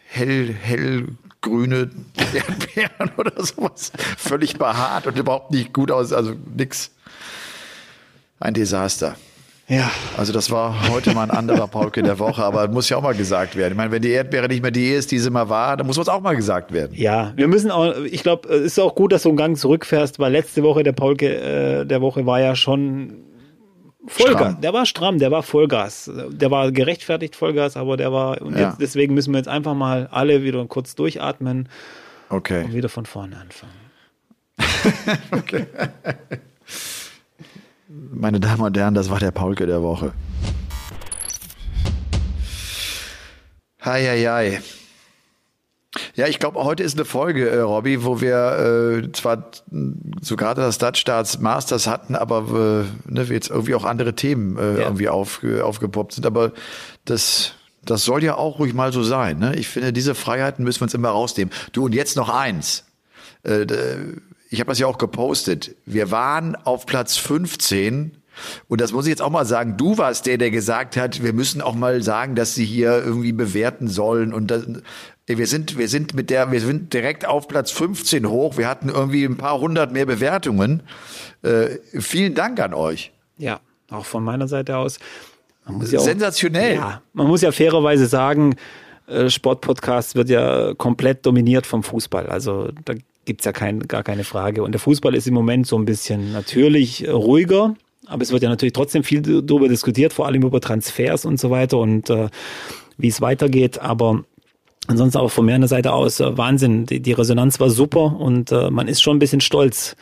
hell, hellgrüne Erdbeeren oder sowas. Völlig behaart und überhaupt nicht gut aus, also nix. Ein Desaster. Ja. Also das war heute mal ein anderer Paulke der Woche, aber muss ja auch mal gesagt werden. Ich meine, wenn die Erdbeere nicht mehr die ist, die sie mal war, dann muss was auch mal gesagt werden. Ja, wir müssen auch, ich glaube, es ist auch gut, dass du einen Gang zurückfährst, weil letzte Woche der Paulke äh, der Woche war ja schon Vollgas. Stramm. Der war stramm, der war Vollgas. Der war gerechtfertigt Vollgas, aber der war, und Ja. jetzt, deswegen müssen wir jetzt einfach mal alle wieder kurz durchatmen Okay. und wieder von vorne anfangen. Meine Damen und Herren, das war der Paulke der Woche. Hei, hei. Ja, ich glaube, heute ist eine Folge, äh, Robby, wo wir äh, zwar so gerade das Stadtstaats Masters hatten, aber äh, ne, jetzt irgendwie auch andere Themen äh, Ja. irgendwie auf, aufgepoppt sind. Aber das, das soll ja auch ruhig mal so sein. Ne? Ich finde, diese Freiheiten müssen wir uns immer rausnehmen. Du, und jetzt noch eins. Äh, ich habe das ja auch gepostet. Wir waren auf Platz 15 und das muss ich jetzt auch mal sagen. Du warst der, der gesagt hat, wir müssen auch mal sagen, dass sie hier irgendwie bewerten sollen und das, wir sind, wir sind mit der, wir sind direkt auf Platz 15 hoch. Wir hatten irgendwie ein paar hundert mehr Bewertungen. Äh, vielen Dank an euch. Ja, auch von meiner Seite aus. Ja auch, Sensationell. Ja, man muss ja fairerweise sagen, äh, Sportpodcast wird ja komplett dominiert vom Fußball. Also da gibt's ja kein, gar keine Frage. Und der Fußball ist im Moment so ein bisschen natürlich äh, ruhiger, aber es wird ja natürlich trotzdem viel darüber diskutiert, vor allem über Transfers und so weiter und äh, wie es weitergeht. Aber ansonsten auch von meiner Seite aus äh, Wahnsinn. Die, die Resonanz war super und äh, man ist schon ein bisschen stolz.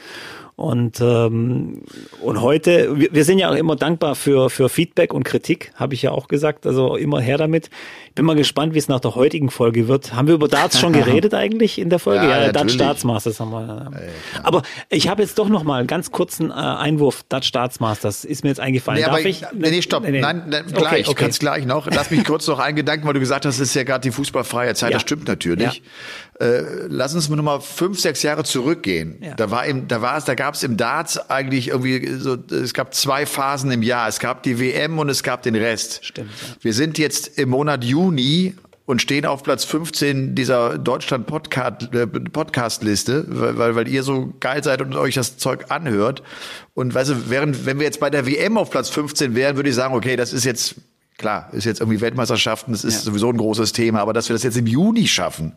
Und, ähm, und heute, wir, wir sind ja auch immer dankbar für, für Feedback und Kritik, habe ich ja auch gesagt. Also immer her damit. Ich bin mal gespannt, wie es nach der heutigen Folge wird. Haben wir über Darts schon geredet eigentlich in der Folge? Ja, Ja, Dutch. Darts Masters haben wir. Aber ich habe jetzt doch noch mal einen ganz kurzen äh, Einwurf. Dutch Darts Masters ist mir jetzt eingefallen. Nee, Darf aber ich? Nee, nee, stopp. Nee, nee. Nein, nein, Okay, gleich. okay. Kannst gleich noch. Lass mich kurz noch einen Gedanken, weil du gesagt hast, es ist ja gerade die fußballfreie Zeit. Ja. Das stimmt natürlich. Äh, lass uns mal noch mal fünf, sechs Jahre zurückgehen. Ja. Da war im, da war es, da gab es im Darts eigentlich irgendwie so, es gab zwei Phasen im Jahr. Es gab die WM und es gab den Rest. Stimmt, ja. Wir sind jetzt im Monat Juni und stehen auf Platz 15 dieser Deutschland Podcast, äh, Podcast-Liste, weil, weil, weil ihr so geil seid und euch das Zeug anhört. Und weißt du, während, wenn wir jetzt bei der WM auf Platz 15 wären, würde ich sagen, okay, das ist jetzt, klar, ist jetzt irgendwie Weltmeisterschaften, das ist Ja. sowieso ein großes Thema, aber dass wir das jetzt im Juni schaffen,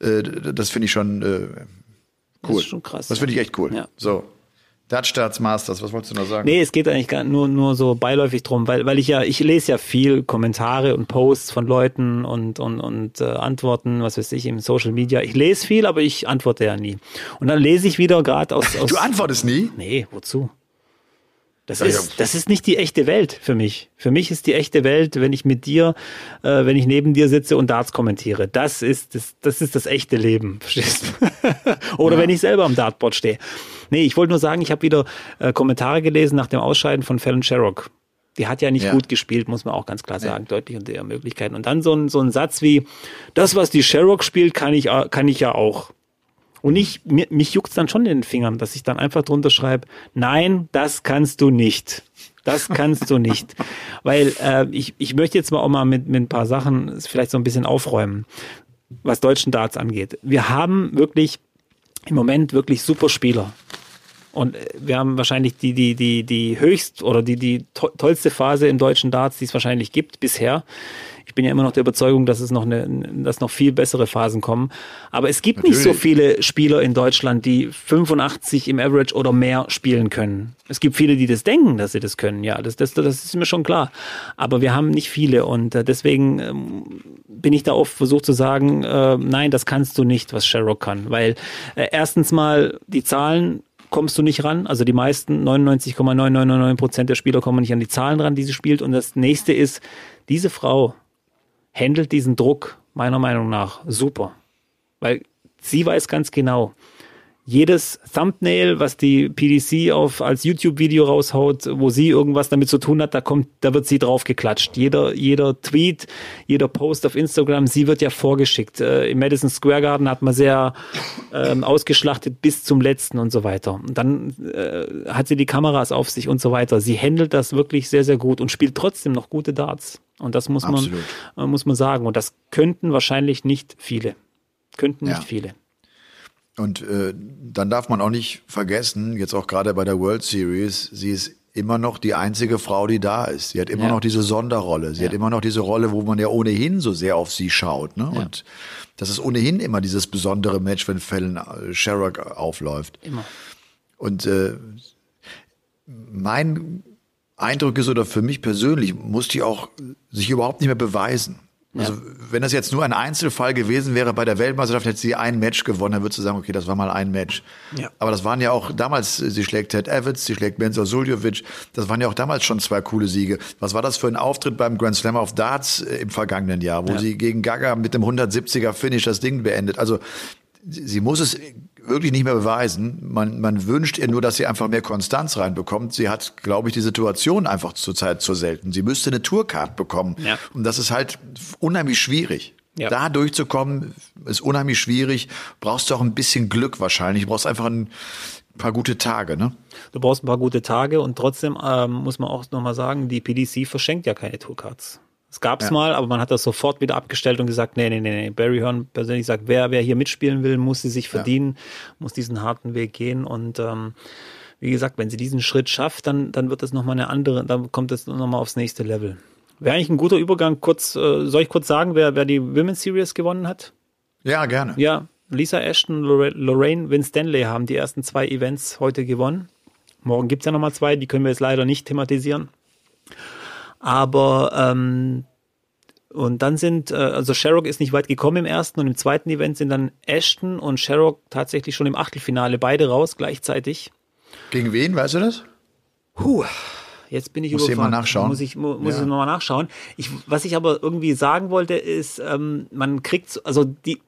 äh, das finde ich schon äh, cool. Das ist schon krass, Das finde ich echt cool. Ja. So. Dutch Starts Masters, was wolltest du noch sagen? Nee, es geht eigentlich gar nur, nur so beiläufig drum, weil, weil ich ja, ich lese ja viel Kommentare und Posts von Leuten und, und, und äh, Antworten, was weiß ich, im Social Media. Ich lese viel, aber ich antworte ja nie. Und dann lese ich wieder gerade aus, aus. Du antwortest nie? Nee, wozu? Das Ja, ja. ist, das ist nicht die echte Welt für mich. Für mich ist die echte Welt, wenn ich mit dir, äh, wenn ich neben dir sitze und Darts kommentiere. Das ist das, das ist das echte Leben, verstehst du? Oder wenn ich selber am Dartboard stehe. Nee, ich wollte nur sagen, ich habe wieder äh, Kommentare gelesen nach dem Ausscheiden von Fallon Sherrock. Die hat ja nicht Ja. gut gespielt, muss man auch ganz klar sagen, deutlich unter ihrer Möglichkeiten. Und dann so ein, so ein Satz wie, das, was die Sherrock spielt, kann ich, au- kann ich ja auch. Und ich, mir, mich juckt's dann schon in den Fingern, dass ich dann einfach drunter schreibe, nein, das kannst du nicht. Das kannst du nicht. Weil äh, ich, ich möchte jetzt mal auch mal mit, mit ein paar Sachen vielleicht so ein bisschen aufräumen, was deutschen Darts angeht. Wir haben wirklich im Moment wirklich super Spieler. Und äh, wir haben wahrscheinlich die, die, die, die höchst oder die, die to tollste Phase im deutschen Darts, die es wahrscheinlich gibt bisher. Ich bin ja immer noch der Überzeugung, dass es noch eine, dass noch viel bessere Phasen kommen. Aber es gibt Natürlich. nicht so viele Spieler in Deutschland, die 85 im Average oder mehr spielen können. Es gibt viele, die das denken, dass sie das können. Ja, das, das, das ist mir schon klar. Aber wir haben nicht viele und äh, deswegen ähm, bin ich da oft versucht zu sagen, äh, nein, das kannst du nicht, was Sherrock kann. Weil erstens mal die Zahlen kommst du nicht ran. Also die meisten 99,999 Prozent der Spieler kommen nicht an die Zahlen ran, die sie spielt. Und das nächste ist, diese Frau handelt diesen Druck meiner Meinung nach super. Weil sie weiß ganz genau, jedes Thumbnail, was die PDC auf als YouTube-Video raushaut, wo sie irgendwas damit zu tun hat, da kommt, da wird sie drauf geklatscht. Jeder, jeder Tweet, jeder Post auf Instagram, sie wird ja vorgeschickt. Äh, Im Madison Square Garden hat man sehr ähm, ausgeschlachtet bis zum letzten und so weiter. Und dann äh, hat sie die Kameras auf sich und so weiter. Sie handelt das wirklich sehr, sehr gut und spielt trotzdem noch gute Darts. Und das muss man, äh, muss man sagen. Und das könnten wahrscheinlich nicht viele. Könnten nicht ja. viele. Und äh, dann darf man auch nicht vergessen, jetzt auch gerade bei der World Series, sie ist immer noch die einzige Frau, die da ist. Sie hat immer ja. noch diese Sonderrolle. Sie ja. hat immer noch diese Rolle, wo man ja ohnehin so sehr auf sie schaut. Ne? Ja. Und das ist ohnehin immer dieses besondere Match, wenn Fallon äh, Sherrock aufläuft. Immer. Und äh, mein Eindruck ist, oder für mich persönlich, muss die auch sich überhaupt nicht mehr beweisen. Also ja. wenn das jetzt nur ein Einzelfall gewesen wäre bei der Weltmeisterschaft, hätte sie ein Match gewonnen, dann würdest du sagen, okay, das war mal ein Match. Ja. Aber das waren ja auch damals, sie schlägt Ted Evans, sie schlägt Benzo Suljovic, das waren ja auch damals schon zwei coole Siege. Was war das für ein Auftritt beim Grand Slam of Darts äh, im vergangenen Jahr, wo ja. sie gegen Gaga mit dem 170er Finish das Ding beendet? Also sie muss es wirklich nicht mehr beweisen. Man, man wünscht ihr nur, dass sie einfach mehr Konstanz reinbekommt. Sie hat, glaube ich, die Situation einfach zurzeit zu selten. Sie müsste eine Tourcard bekommen. Ja. Und das ist halt unheimlich schwierig. Ja. Da durchzukommen, ist unheimlich schwierig. Brauchst du auch ein bisschen Glück wahrscheinlich. Du brauchst einfach ein paar gute Tage, ne? Du brauchst ein paar gute Tage und trotzdem ähm, muss man auch nochmal sagen, die PDC verschenkt ja keine Tourcards. Es gab es ja. mal, aber man hat das sofort wieder abgestellt und gesagt, nee, nee, nee, nee. Barry Hearn persönlich sagt, wer, wer hier mitspielen will, muss sie sich verdienen, ja. muss diesen harten Weg gehen und ähm, wie gesagt, wenn sie diesen Schritt schafft, dann, dann wird das nochmal eine andere, dann kommt es nochmal aufs nächste Level. Wäre eigentlich ein guter Übergang, kurz, äh, soll ich kurz sagen, wer, wer die Women's Series gewonnen hat? Ja, gerne. Ja, Lisa Ashton, Lorraine Winstanley haben die ersten zwei Events heute gewonnen. Morgen gibt's ja nochmal zwei, die können wir jetzt leider nicht thematisieren. Aber ähm, und dann sind, äh, also Sherrock ist nicht weit gekommen im ersten und im zweiten Event sind dann Ashton und Sherrock tatsächlich schon im Achtelfinale, beide raus gleichzeitig. Gegen wen, weißt du das? Puh, jetzt bin ich muss überfragt. Mal nachschauen. Muss ich, muss ja. ich nochmal nachschauen. Ich, was ich aber irgendwie sagen wollte, ist, ähm, man kriegt, also die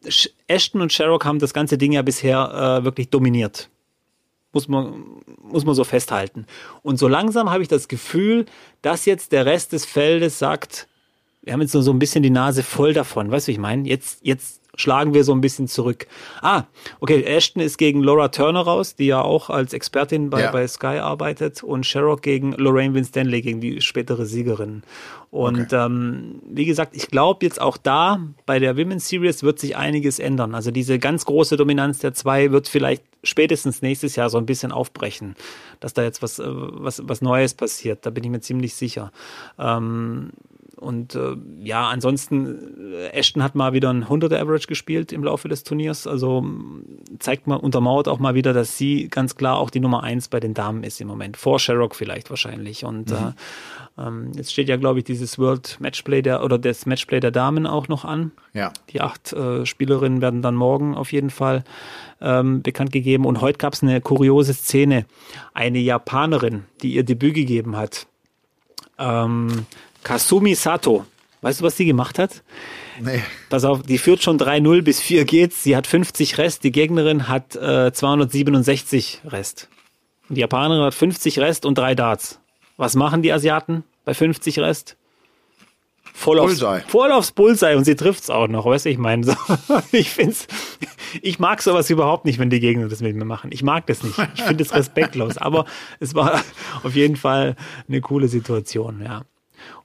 Ashton und Sherrock haben das ganze Ding ja bisher äh, wirklich dominiert muss man, muss man so festhalten. Und so langsam habe ich das Gefühl, dass jetzt der Rest des Feldes sagt, wir haben jetzt nur so ein bisschen die Nase voll davon. Weißt du, ich meine? Jetzt, jetzt schlagen wir so ein bisschen zurück. Ah, okay, Ashton ist gegen Laura Turner raus, die ja auch als Expertin bei, ja. bei Sky arbeitet und Sherrock gegen Lorraine Winstanley, gegen die spätere Siegerin. Und okay. ähm, wie gesagt, ich glaube jetzt auch da, bei der Women's Series wird sich einiges ändern. Also diese ganz große Dominanz der zwei wird vielleicht spätestens nächstes Jahr so ein bisschen aufbrechen, dass da jetzt was, äh, was, was Neues passiert. Da bin ich mir ziemlich sicher. Ähm, und äh, ja, ansonsten, äh, Ashton hat mal wieder ein 100er Average gespielt im Laufe des Turniers. Also zeigt mal, untermauert auch mal wieder, dass sie ganz klar auch die Nummer eins bei den Damen ist im Moment. Vor Sherrock vielleicht wahrscheinlich. Und mhm. äh, ähm, jetzt steht ja, glaube ich, dieses World Matchplay der oder das Matchplay der Damen auch noch an. Ja. Die acht äh, Spielerinnen werden dann morgen auf jeden Fall ähm, bekannt gegeben. Und heute gab es eine kuriose Szene. Eine Japanerin, die ihr Debüt gegeben hat. Ähm, Kasumi Sato. Weißt du, was sie gemacht hat? Nee. Pass auf, die führt schon 3-0 bis 4 geht's. Sie hat 50 Rest, die Gegnerin hat äh, 267 Rest. Und die Japanerin hat 50 Rest und drei Darts. Was machen die Asiaten bei 50 Rest? Voll Bullseye. aufs, voll aufs Bullseye und sie trifft's auch noch, weißt du, ich meine, so, ich find's, ich mag sowas überhaupt nicht, wenn die Gegner das mit mir machen. Ich mag das nicht. Ich finde es respektlos, aber es war auf jeden Fall eine coole Situation, ja.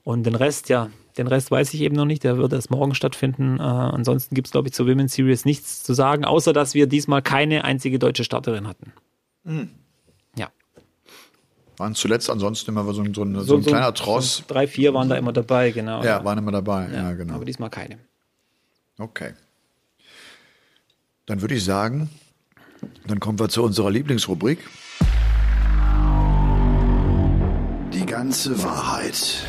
Und den Rest, ja, den Rest weiß ich eben noch nicht. Der wird erst morgen stattfinden. Äh, ansonsten gibt es, glaube ich, zur Women's Series nichts zu sagen, außer dass wir diesmal keine einzige deutsche Starterin hatten. Mhm. Ja. Waren zuletzt ansonsten immer so, ein- so, ein- so, ein kleiner Tross. So drei, vier waren da immer dabei, genau. ja, waren immer dabei. Ja, genau. Aber diesmal keine. Okay. Dann würde ich sagen, dann kommen wir zu unserer Lieblingsrubrik. Die ganze Wahrheit.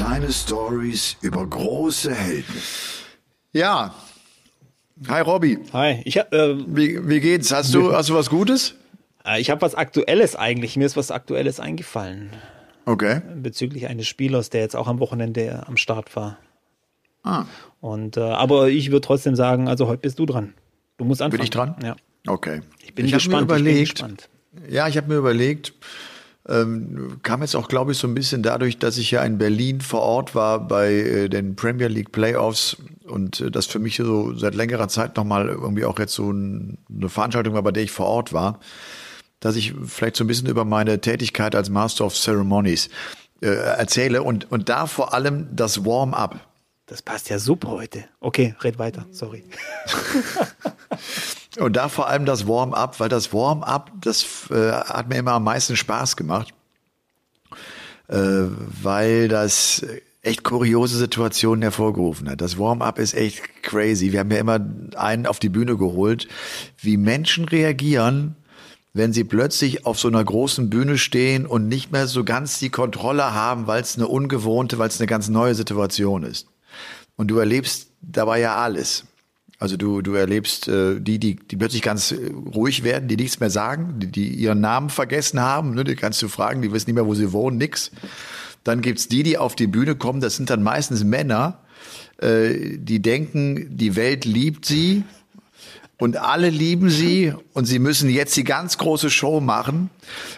Kleine Stories über große Helden. Ja. Hi Robby, Hi, ich habe äh, wie, wie geht's? Hast du, hast du was Gutes? äh, ich hab was Aktuelles eigentlich. Mir ist was Aktuelles eingefallen Okay. bezüglich eines Spielers, der jetzt auch am Wochenende am Start war. Ah, Und äh, aber ich würde trotzdem sagen, also heute bist du dran. Du musst anfangen. bin ich dran? Ja. Okay. Ich bin hab gespannt. Mir ich bin überlegt, gespannt. Ja, ich habe mir überlegt, ähm, kam jetzt auch, glaube ich, so ein bisschen dadurch, dass ich ja in Berlin vor Ort war bei äh, den Premier League Playoffs und äh, das für mich so seit längerer Zeit nochmal irgendwie auch jetzt so ein, eine Veranstaltung war, bei der ich vor Ort war, dass ich vielleicht so ein bisschen über meine Tätigkeit als Master of Ceremonies äh, erzähle und, und da vor allem das Warm-up. Das passt ja super heute. Okay, red weiter. Sorry. Und da vor allem das Warm-up, weil das Warm-up, das äh, hat mir immer am meisten Spaß gemacht, äh, weil das echt kuriose Situationen hervorgerufen hat. Das Warm-up ist echt crazy. Wir haben ja immer einen auf die Bühne geholt, wie Menschen reagieren, wenn sie plötzlich auf so einer großen Bühne stehen und nicht mehr so ganz die Kontrolle haben, weil es eine ungewohnte, weil es eine ganz neue Situation ist. Und du erlebst dabei ja alles. Also du, du erlebst äh, die, die, die plötzlich ganz äh, ruhig werden, die nichts mehr sagen, die, die ihren Namen vergessen haben, ne, die kannst du fragen, die wissen nicht mehr, wo sie wohnen, nix. Dann gibt's die, die auf die Bühne kommen, das sind dann meistens Männer, äh, die denken, die Welt liebt sie und alle lieben sie und sie müssen jetzt die ganz große Show machen.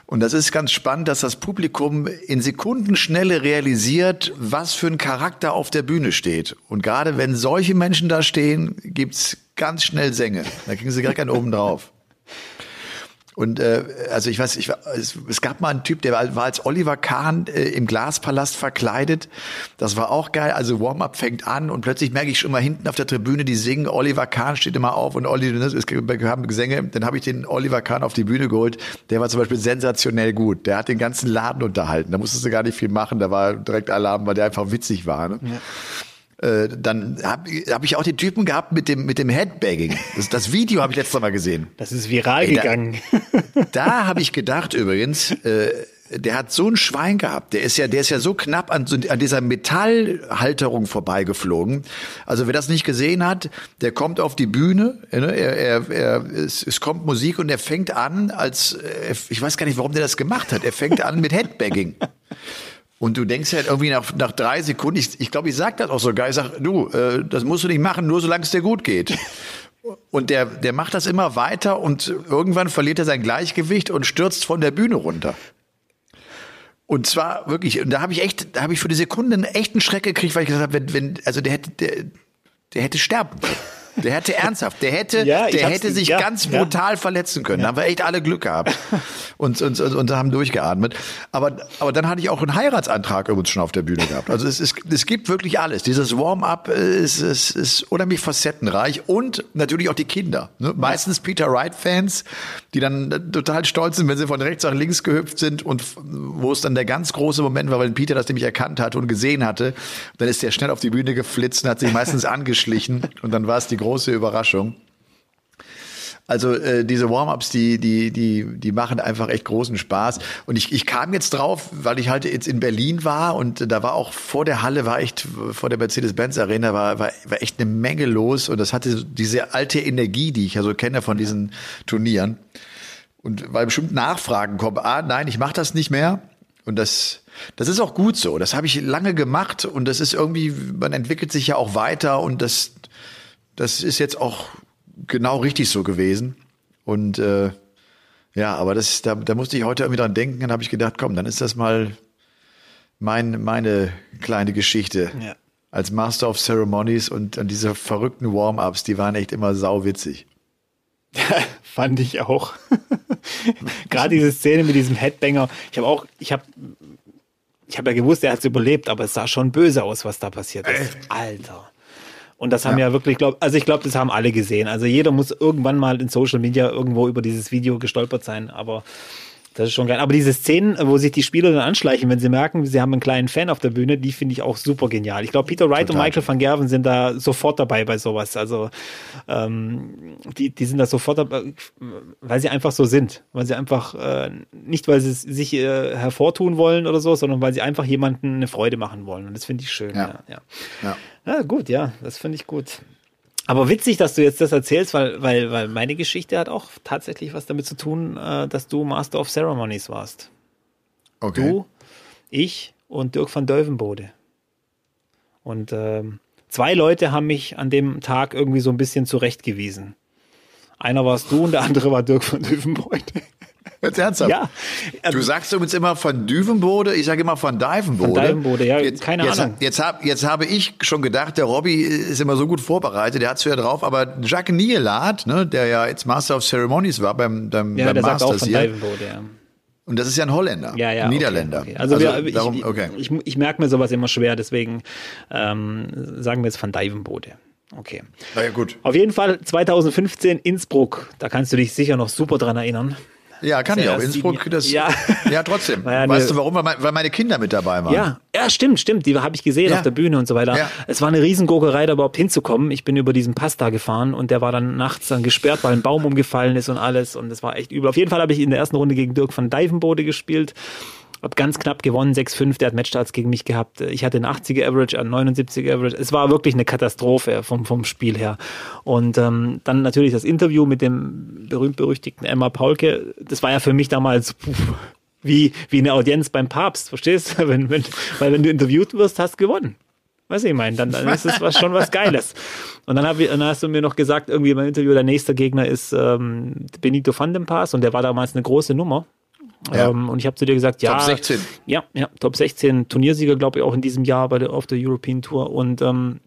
Und das ist ganz spannend, dass das Publikum in Sekundenschnelle realisiert, was für ein Charakter auf der Bühne steht. Und gerade wenn solche Menschen da stehen, gibt's ganz schnell Sänge. Da kriegen sie direkt einen oben drauf. Und äh, also ich weiß, ich, es, es gab mal einen Typ, der war, war als Oliver Kahn äh, im Glaspalast verkleidet. Das war auch geil. Also Warm-up fängt an und plötzlich merke ich schon mal hinten auf der Tribüne, die singen. Oliver Kahn steht immer auf und Olli, ne, es haben Gesänge. Dann habe ich den Oliver Kahn auf die Bühne geholt. Der war zum Beispiel sensationell gut. Der hat den ganzen Laden unterhalten. Da musstest du gar nicht viel machen. Da war direkt Alarm, weil der einfach witzig war. Ne? Äh, dann habe hab ich auch den Typen gehabt mit dem mit dem Headbagging. Das, das Video habe ich letztes Mal gesehen. Das ist viral Ey, da- gegangen. Da habe ich gedacht übrigens, äh, der hat so ein Schwein gehabt. Der ist ja, der ist ja so knapp an, an dieser Metallhalterung vorbeigeflogen. Also wer das nicht gesehen hat, der kommt auf die Bühne, ne, er, er, er, es, es kommt Musik und er fängt an, als äh, ich weiß gar nicht, warum der das gemacht hat. Er fängt an mit Headbagging. Und du denkst halt irgendwie nach, nach drei Sekunden, ich, ich glaube, ich sag das auch sogar, ich sag, du, äh, das musst du nicht machen, nur solange es dir gut geht. Und der, der macht das immer weiter und irgendwann verliert er sein Gleichgewicht und stürzt von der Bühne runter. Und zwar wirklich, und da habe ich echt, da habe ich für die Sekunde einen echten Schreck gekriegt, weil ich gesagt habe, wenn, wenn, also der hätte, der, der hätte sterben können. Der hätte ernsthaft, der hätte, Ja, der hätte sich ja, ganz ja. brutal verletzen können. Da haben wir echt alle Glück gehabt und, und, und, und haben durchgeatmet. Aber, aber dann hatte ich auch einen Heiratsantrag übrigens schon auf der Bühne gehabt. Also es, ist, es gibt wirklich alles. Dieses Warm-up ist, ist, ist unheimlich facettenreich und natürlich auch die Kinder. Ne? Meistens Peter Wright-Fans, die dann total stolz sind, wenn sie von rechts nach links gehüpft sind und wo es dann der ganz große Moment war, weil Peter das nämlich erkannt hat und gesehen hatte. Dann ist der schnell auf die Bühne geflitzt und hat sich meistens angeschlichen und dann war es die große Überraschung. Also äh, diese Warm-ups, die, die, die, die machen einfach echt großen Spaß. Und ich, ich kam jetzt drauf, weil ich halt jetzt in Berlin war und da war auch vor der Halle, war echt, vor der Mercedes-Benz Arena, war, war, war echt eine Menge los und das hatte diese alte Energie, die ich ja so kenne von diesen Turnieren. Und weil bestimmt Nachfragen kommen, ah, nein, ich mache das nicht mehr. Und das, das ist auch gut so. Das habe ich lange gemacht und das ist irgendwie, man entwickelt sich ja auch weiter und das, das ist jetzt auch genau richtig so gewesen. Und äh, ja, aber das, da, da musste ich heute irgendwie dran denken. Dann habe ich gedacht, komm, dann ist das mal mein, meine kleine Geschichte. Ja. Als Master of Ceremonies und, und diese verrückten Warm-ups, die waren echt immer sauwitzig. Fand ich auch. Gerade diese Szene mit diesem Headbanger. Ich habe auch, ich habe, ich habe ja gewusst, er hat es überlebt, aber es sah schon böse aus, was da passiert ist. Alter. Und das haben ja, wirklich, glaub, also ich glaube, das haben alle gesehen. Also jeder muss irgendwann mal in Social Media irgendwo über dieses Video gestolpert sein. Aber Das ist schon geil. Aber diese Szenen, wo sich die Spieler dann anschleichen, wenn sie merken, sie haben einen kleinen Fan auf der Bühne, die finde ich auch super genial. Ich glaube, Peter Wright Total. und Michael van Gerven sind da sofort dabei bei sowas. Also ähm, die, die sind da sofort dabei, weil sie einfach so sind. Weil sie einfach, äh, nicht weil sie sich äh, hervortun wollen oder so, sondern weil sie einfach jemanden eine Freude machen wollen. Und das finde ich schön. Ja. Ja, ja. ja. ja gut, ja, das finde ich gut. Aber witzig, dass du jetzt das erzählst, weil, weil, weil meine Geschichte hat auch tatsächlich was damit zu tun, äh, dass du Master of Ceremonies warst. Okay. Du, ich und Dirk van Deuvenbode. Und ähm, zwei Leute haben mich an dem Tag irgendwie so ein bisschen zurechtgewiesen. Einer warst du und der andere war Dirk van Deuvenbode. Jetzt ernsthaft? Ja. Du sagst übrigens immer von Düvenbode, ich sage immer von Divenbode. Von Divenbode, ja, jetzt, keine jetzt, Ahnung. Jetzt habe jetzt habe ich schon gedacht, der Robby ist immer so gut vorbereitet, der hat's ja drauf, aber Jacques Nielat, ne, der ja jetzt Master of Ceremonies war beim, beim, ja, beim der Masters sagt auch von hier. Divenbode, ja. Und das ist ja ein Holländer, ja, ja, ein Niederländer. Okay, okay. Also, also wir, darum, okay. ich, ich, ich merke mir sowas immer schwer, deswegen ähm, sagen wir jetzt von Divenbode. Okay. Na ja, gut. Auf jeden Fall 2015 Innsbruck. Da kannst du dich sicher noch super dran erinnern. Ja, kann ich auch. Innsbruck, das, ja. ja, trotzdem. Ja, weißt du warum? Weil meine Kinder mit dabei waren. Ja, ja stimmt, stimmt. Die habe ich gesehen ja. auf der Bühne und so weiter. Ja. Es war eine Riesengurkerei, da überhaupt hinzukommen. Ich bin über diesen Pass da gefahren und der war dann nachts dann gesperrt, weil ein Baum umgefallen ist und alles und das war echt übel. Auf jeden Fall habe ich in der ersten Runde gegen Dirk van Dijvenbode gespielt hab ganz knapp gewonnen, 6-5, der hat Matchstarts gegen mich gehabt. Ich hatte einen 80er Average, einen 79er Average. Es war wirklich eine Katastrophe vom, vom Spiel her. Und ähm, dann natürlich das Interview mit dem berühmt-berüchtigten Emma Paulke. Das war ja für mich damals puh, wie, wie eine Audienz beim Papst, verstehst du? Wenn, wenn, weil wenn du interviewt wirst, hast du gewonnen. Weißt du, ich meine, dann, dann ist es was, schon was Geiles. Und dann, hab ich, dann hast du mir noch gesagt, irgendwie beim Interview, der nächste Gegner ist ähm, Benito van den Paas und der war damals eine große Nummer. Ja. Ähm, und ich habe zu dir gesagt, ja. Top 16. Ja, ja, Top 16 Turniersieger, glaube ich, auch in diesem Jahr bei der, auf der European Tour. Und ähm,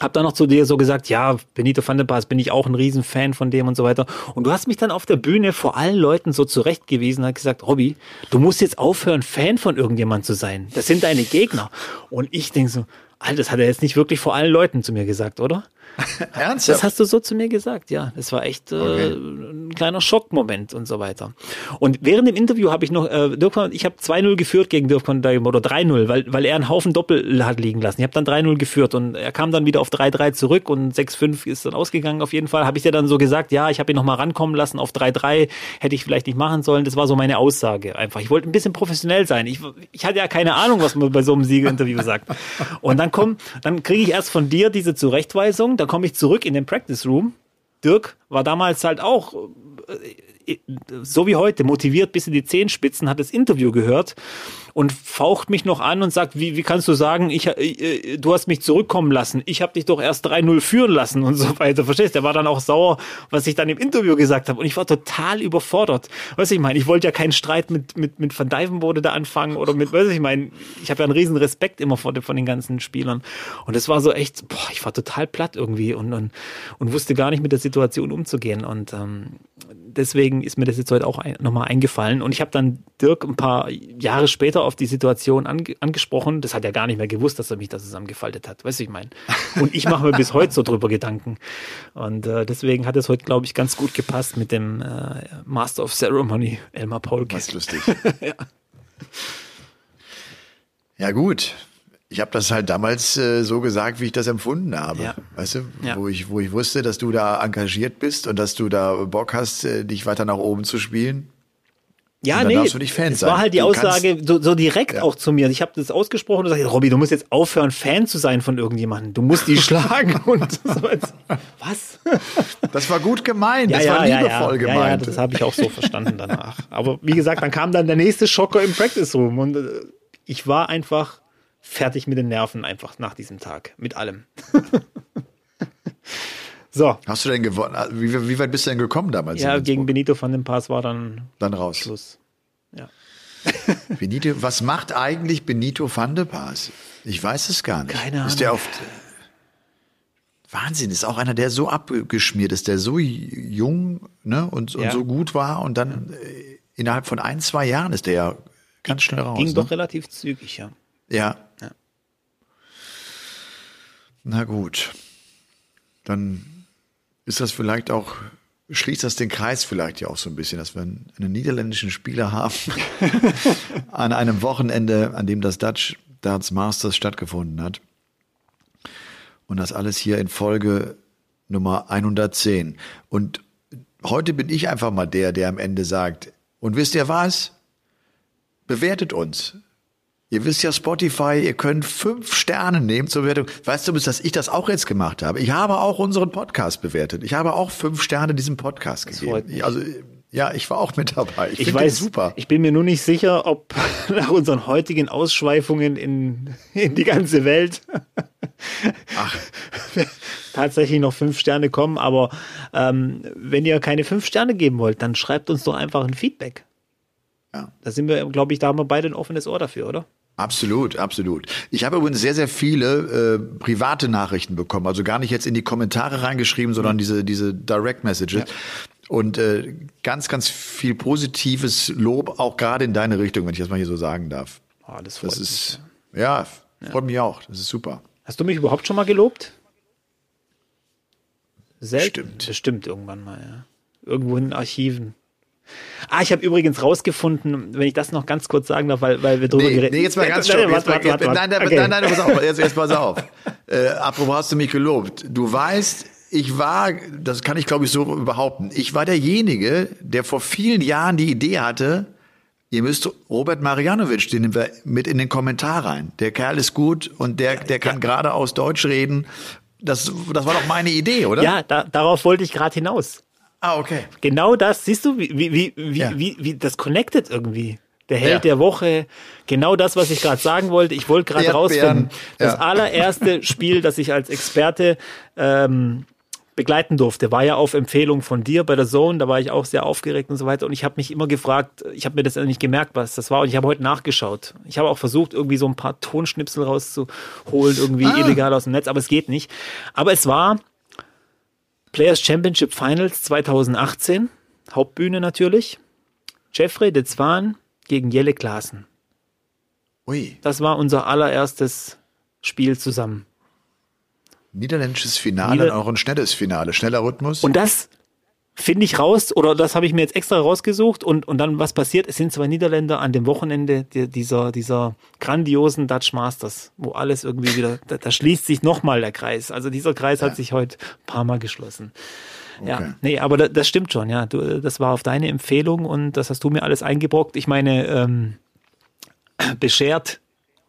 hab dann noch zu dir so gesagt, ja, Benito van der Paas bin ich auch ein Riesenfan von dem und so weiter. Und du hast mich dann auf der Bühne vor allen Leuten so zurechtgewiesen und hast gesagt, Robby, du musst jetzt aufhören, Fan von irgendjemand zu sein. Das sind deine Gegner. Und ich denk so, Alter, das hat er jetzt nicht wirklich vor allen Leuten zu mir gesagt, oder? Ernsthaft? Das hast du so zu mir gesagt, ja. Das war echt äh, okay. ein kleiner Schockmoment und so weiter. Und während dem Interview habe ich noch, äh, Dirk, ich habe 2-0 geführt gegen Dijm oder 3-0, weil, weil er einen Haufen Doppel hat liegen lassen. Ich habe dann 3-0 geführt und er kam dann wieder auf 3-3 zurück und 6-5 ist dann ausgegangen auf jeden Fall. Habe ich dir dann so gesagt, ja, ich habe ihn noch mal rankommen lassen auf 3-3, hätte ich vielleicht nicht machen sollen. Das war so meine Aussage einfach. Ich wollte ein bisschen professionell sein. Ich, ich hatte ja keine Ahnung, was man bei so einem Siegerinterview sagt. Und dann komm, dann kriege ich erst von dir diese Zurechtweisung, dann komme ich zurück in den Practice Room. Dirk war damals halt auch äh, so wie heute motiviert bis in die Zehenspitzen, hat das Interview gehört und faucht mich noch an und sagt, wie, wie kannst du sagen, ich, äh, du hast mich zurückkommen lassen, ich habe dich doch erst 3-0 führen lassen und so weiter. Verstehst? Der war dann auch sauer, was ich dann im Interview gesagt habe und ich war total überfordert. Weißt du, ich meine, ich wollte ja keinen Streit mit, mit, mit Van Dijvenbode da anfangen oder mit, weißt du, ich meine, ich habe ja einen riesen Respekt immer vor, von den ganzen Spielern und es war so echt, boah, ich war total platt irgendwie und, und, und wusste gar nicht mit der Situation umzugehen und ähm, deswegen ist mir das jetzt heute auch ein, nochmal eingefallen und ich habe dann Dirk ein paar Jahre später auf die Situation ange angesprochen. Das hat er gar nicht mehr gewusst, dass er mich da zusammengefaltet hat. Weißt du, ich meine. Und ich mache mir bis heute so drüber Gedanken. Und äh, deswegen hat es heute, glaube ich, ganz gut gepasst mit dem äh, Master of Ceremony, Elmar Paulke. Was lustig. ja. ja, gut ich habe das halt damals äh, so gesagt, wie ich das empfunden habe. Ja. Weißt du, ja. wo, ich, wo ich wusste, dass du da engagiert bist und dass du da Bock hast, äh, dich weiter nach oben zu spielen. Ja, nee, darfst du nicht Fan es war halt die du Aussage so, so direkt ja. auch zu mir. Ich habe das ausgesprochen und gesagt, Robby, du musst jetzt aufhören, Fan zu sein von irgendjemandem. Du musst die schlagen und so. Was? Das war gut gemeint. Ja, das ja, war liebevoll ja, gemeint. Ja, das habe ich auch so verstanden danach. Aber wie gesagt, dann kam dann der nächste Schocker im Practice Room und äh, ich war einfach fertig mit den Nerven einfach nach diesem Tag. Mit allem. So. Hast du denn gewonnen? Wie, wie, weit bist du denn gekommen damals? Ja, gegen Benito von dem Pass war dann, dann raus. Schluss. Ja. Benito, was macht eigentlich Benito van de Paas? Ich weiß es gar nicht. Keine Ahnung. Ist der oft Wahnsinn, ist auch einer, der so abgeschmiert ist, der so jung ne, und, und ja. so gut war und dann äh, innerhalb von ein, zwei Jahren ist der ja ganz schnell raus. Ging ne? doch relativ zügig, ja. Ja. ja. Na gut. Dann ist das vielleicht auch schließt das den Kreis vielleicht ja auch so ein bisschen, dass wir einen, einen niederländischen Spieler haben an einem Wochenende, an dem das Dutch Darts Masters stattgefunden hat. Und das alles hier in Folge Nummer 110. Und heute bin ich einfach mal der, der am Ende sagt, und wisst ihr was? Bewertet uns. Ihr wisst ja Spotify, ihr könnt fünf Sterne nehmen zur Bewertung. Weißt du, dass ich das auch jetzt gemacht habe? Ich habe auch unseren Podcast bewertet. Ich habe auch fünf Sterne diesem Podcast gegeben. Ich, also ja, ich war auch mit dabei. Ich, ich weiß, super. Ich bin mir nur nicht sicher, ob nach unseren heutigen Ausschweifungen in, in die ganze Welt Ach. tatsächlich noch fünf Sterne kommen. Aber ähm, wenn ihr keine fünf Sterne geben wollt, dann schreibt uns doch einfach ein Feedback. Ja. Da sind wir, glaube ich, da haben wir beide ein offenes Ohr dafür, oder? Absolut, absolut. Ich habe übrigens sehr, sehr viele äh, private Nachrichten bekommen. Also gar nicht jetzt in die Kommentare reingeschrieben, sondern mhm. diese, diese Direct Messages. Ja. Und äh, ganz, ganz viel positives Lob, auch gerade in deine Richtung, wenn ich das mal hier so sagen darf. Oh, das freut das ist, mich. Ja, freut ja. mich auch. Das ist super. Hast du mich überhaupt schon mal gelobt? Selten. Stimmt. Bestimmt irgendwann mal, ja. Irgendwo in den Archiven. Ah, ich habe übrigens rausgefunden, wenn ich das noch ganz kurz sagen darf, weil, weil wir drüber nee, geredet haben. Nee, jetzt mal ganz schnell. Nein, nein, nein, nein, pass auf. Jetzt, jetzt pass auf. Äh, apropos hast du mich gelobt. Du weißt, ich war, das kann ich glaube ich so behaupten, ich war derjenige, der vor vielen Jahren die Idee hatte, ihr müsst Robert Marianovic, den nehmen wir mit in den Kommentar rein. Der Kerl ist gut und der, der kann ja. geradeaus Deutsch reden. Das, das war doch meine Idee, oder? Ja, da, darauf wollte ich gerade hinaus. Ah, okay. Genau das, siehst du, wie, wie, wie, ja. wie, wie, das connected irgendwie. Der Held ja. der Woche, genau das, was ich gerade sagen wollte. Ich wollte gerade rausfinden. Das ja. allererste Spiel, das ich als Experte ähm, begleiten durfte, war ja auf Empfehlung von dir bei der Zone, da war ich auch sehr aufgeregt und so weiter und ich habe mich immer gefragt, ich habe mir das nicht gemerkt, was das war und ich habe heute nachgeschaut. Ich habe auch versucht, irgendwie so ein paar Tonschnipsel rauszuholen, irgendwie ah. illegal aus dem Netz, aber es geht nicht. Aber es war Players Championship Finals 2018, Hauptbühne natürlich. Jeffrey de Zwan gegen Jelle Klaassen. Ui. Das war unser allererstes Spiel zusammen. Niederländisches Finale Nieder auch ein schnelles Finale, schneller Rhythmus. Und das finde ich raus, oder das habe ich mir jetzt extra rausgesucht und, und dann was passiert, es sind zwei Niederländer an dem Wochenende dieser, dieser grandiosen Dutch Masters, wo alles irgendwie wieder, da, da schließt sich nochmal der Kreis. Also dieser Kreis ja. hat sich heute ein paar Mal geschlossen. Okay. Ja, nee, aber das, das stimmt schon, ja. Du, das war auf deine Empfehlung und das hast du mir alles eingebrockt. Ich meine, ähm, beschert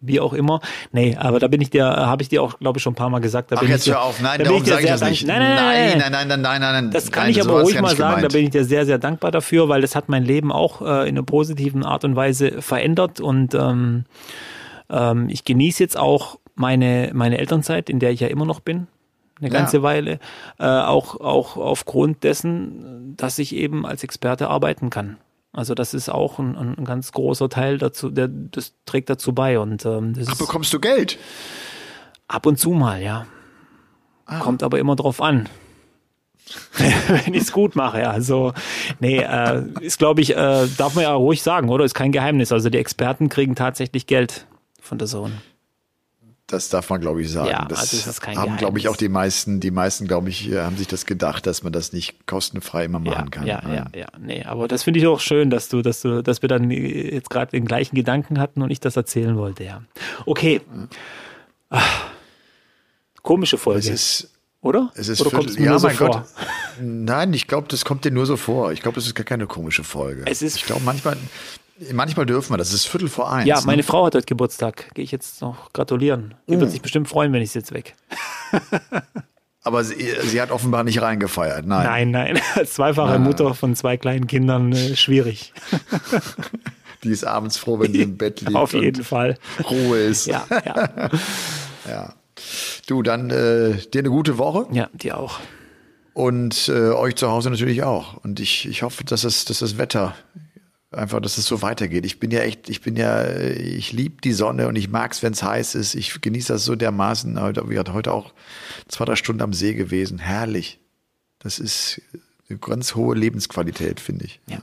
wie auch immer. Nee, aber da bin ich dir, habe ich dir auch, glaube ich, schon ein paar Mal gesagt. Da Ach, bin jetzt ich dir, hör auf, nein, da darum sage ich das nicht. Nein, nein, nein, nein, nein, nein, nein. Das kann nein, ich aber ruhig mal sagen, da bin ich dir sehr, sehr dankbar dafür, weil das hat mein Leben auch äh, in einer positiven Art und Weise verändert und ähm, ähm, ich genieße jetzt auch meine, meine Elternzeit, in der ich ja immer noch bin, eine ganze ja. Weile, äh, auch, auch aufgrund dessen, dass ich eben als Experte arbeiten kann. Also das ist auch ein, ein ganz großer Teil dazu, der das trägt dazu bei. Und ähm, das Ach, bekommst du Geld? Ab und zu mal, ja. Ah. Kommt aber immer drauf an. wenn ich es gut mache, ja. Also, nee, äh, ist, glaube ich, äh, darf man ja ruhig sagen, oder? Ist kein Geheimnis. Also die Experten kriegen tatsächlich Geld von der Zone. Das darf man, glaube ich, sagen. Ja, das, also das haben, glaube ich, auch die meisten, die meisten, glaube ich, haben sich das gedacht, dass man das nicht kostenfrei immer machen ja, kann. Ja, ja, ja, nee, aber das finde ich auch schön, dass du, dass du, dass wir dann jetzt gerade den gleichen Gedanken hatten und ich das erzählen wollte, ja. Okay. Ach, komische Folge. Es ist, oder? Es ist Oder kommt es mir ja, nur so vor? Gott. Nein, ich glaube, das kommt dir nur so vor. Ich glaube, es ist gar keine komische Folge. Es ist ich glaube, manchmal, Manchmal dürfen wir, das ist Viertel vor eins. Ja, meine ne? Frau hat heute Geburtstag. Gehe ich jetzt noch gratulieren. Die uh. wird sich bestimmt freuen, wenn ich sie jetzt weg. Aber sie, sie, hat offenbar nicht reingefeiert, nein. Nein, nein. Als zweifache ah. Mutter von zwei kleinen Kindern äh, schwierig. Die ist abends froh, wenn sie im Bett liegt. Auf jeden Fall. Ruhe ist. Ja, ja. ja. Du, dann äh, dir eine gute Woche. Ja, dir auch. Und äh, euch zu Hause natürlich auch. Und ich, ich hoffe, dass, es, dass das Wetter einfach, dass es so weitergeht. Ich bin ja echt, ich bin ja, ich liebe die Sonne und ich mag es, wenn es heiß ist. Ich genieße das so dermaßen. Heute, wir hatten heute auch zwei, drei Stunden am See gewesen. Herrlich. Das ist eine ganz hohe Lebensqualität, finde ich. Ja.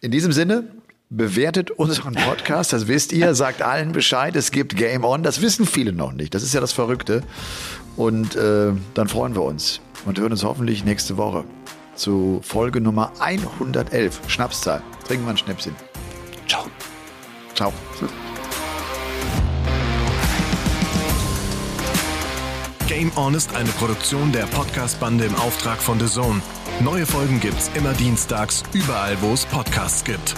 In diesem Sinne, bewertet unseren Podcast, das wisst ihr, sagt allen Bescheid, es gibt Game On, das wissen viele noch nicht, das ist ja das Verrückte. Und äh, dann freuen wir uns und hören uns hoffentlich nächste Woche. Zu Folge Nummer 111. Schnapszahl. Trinken wir ein Schnäpschen. Ciao. Ciao. Game On ist eine Produktion der Podcast-Bande im Auftrag von The Zone. Neue Folgen gibt's immer dienstags, überall, wo es Podcasts gibt.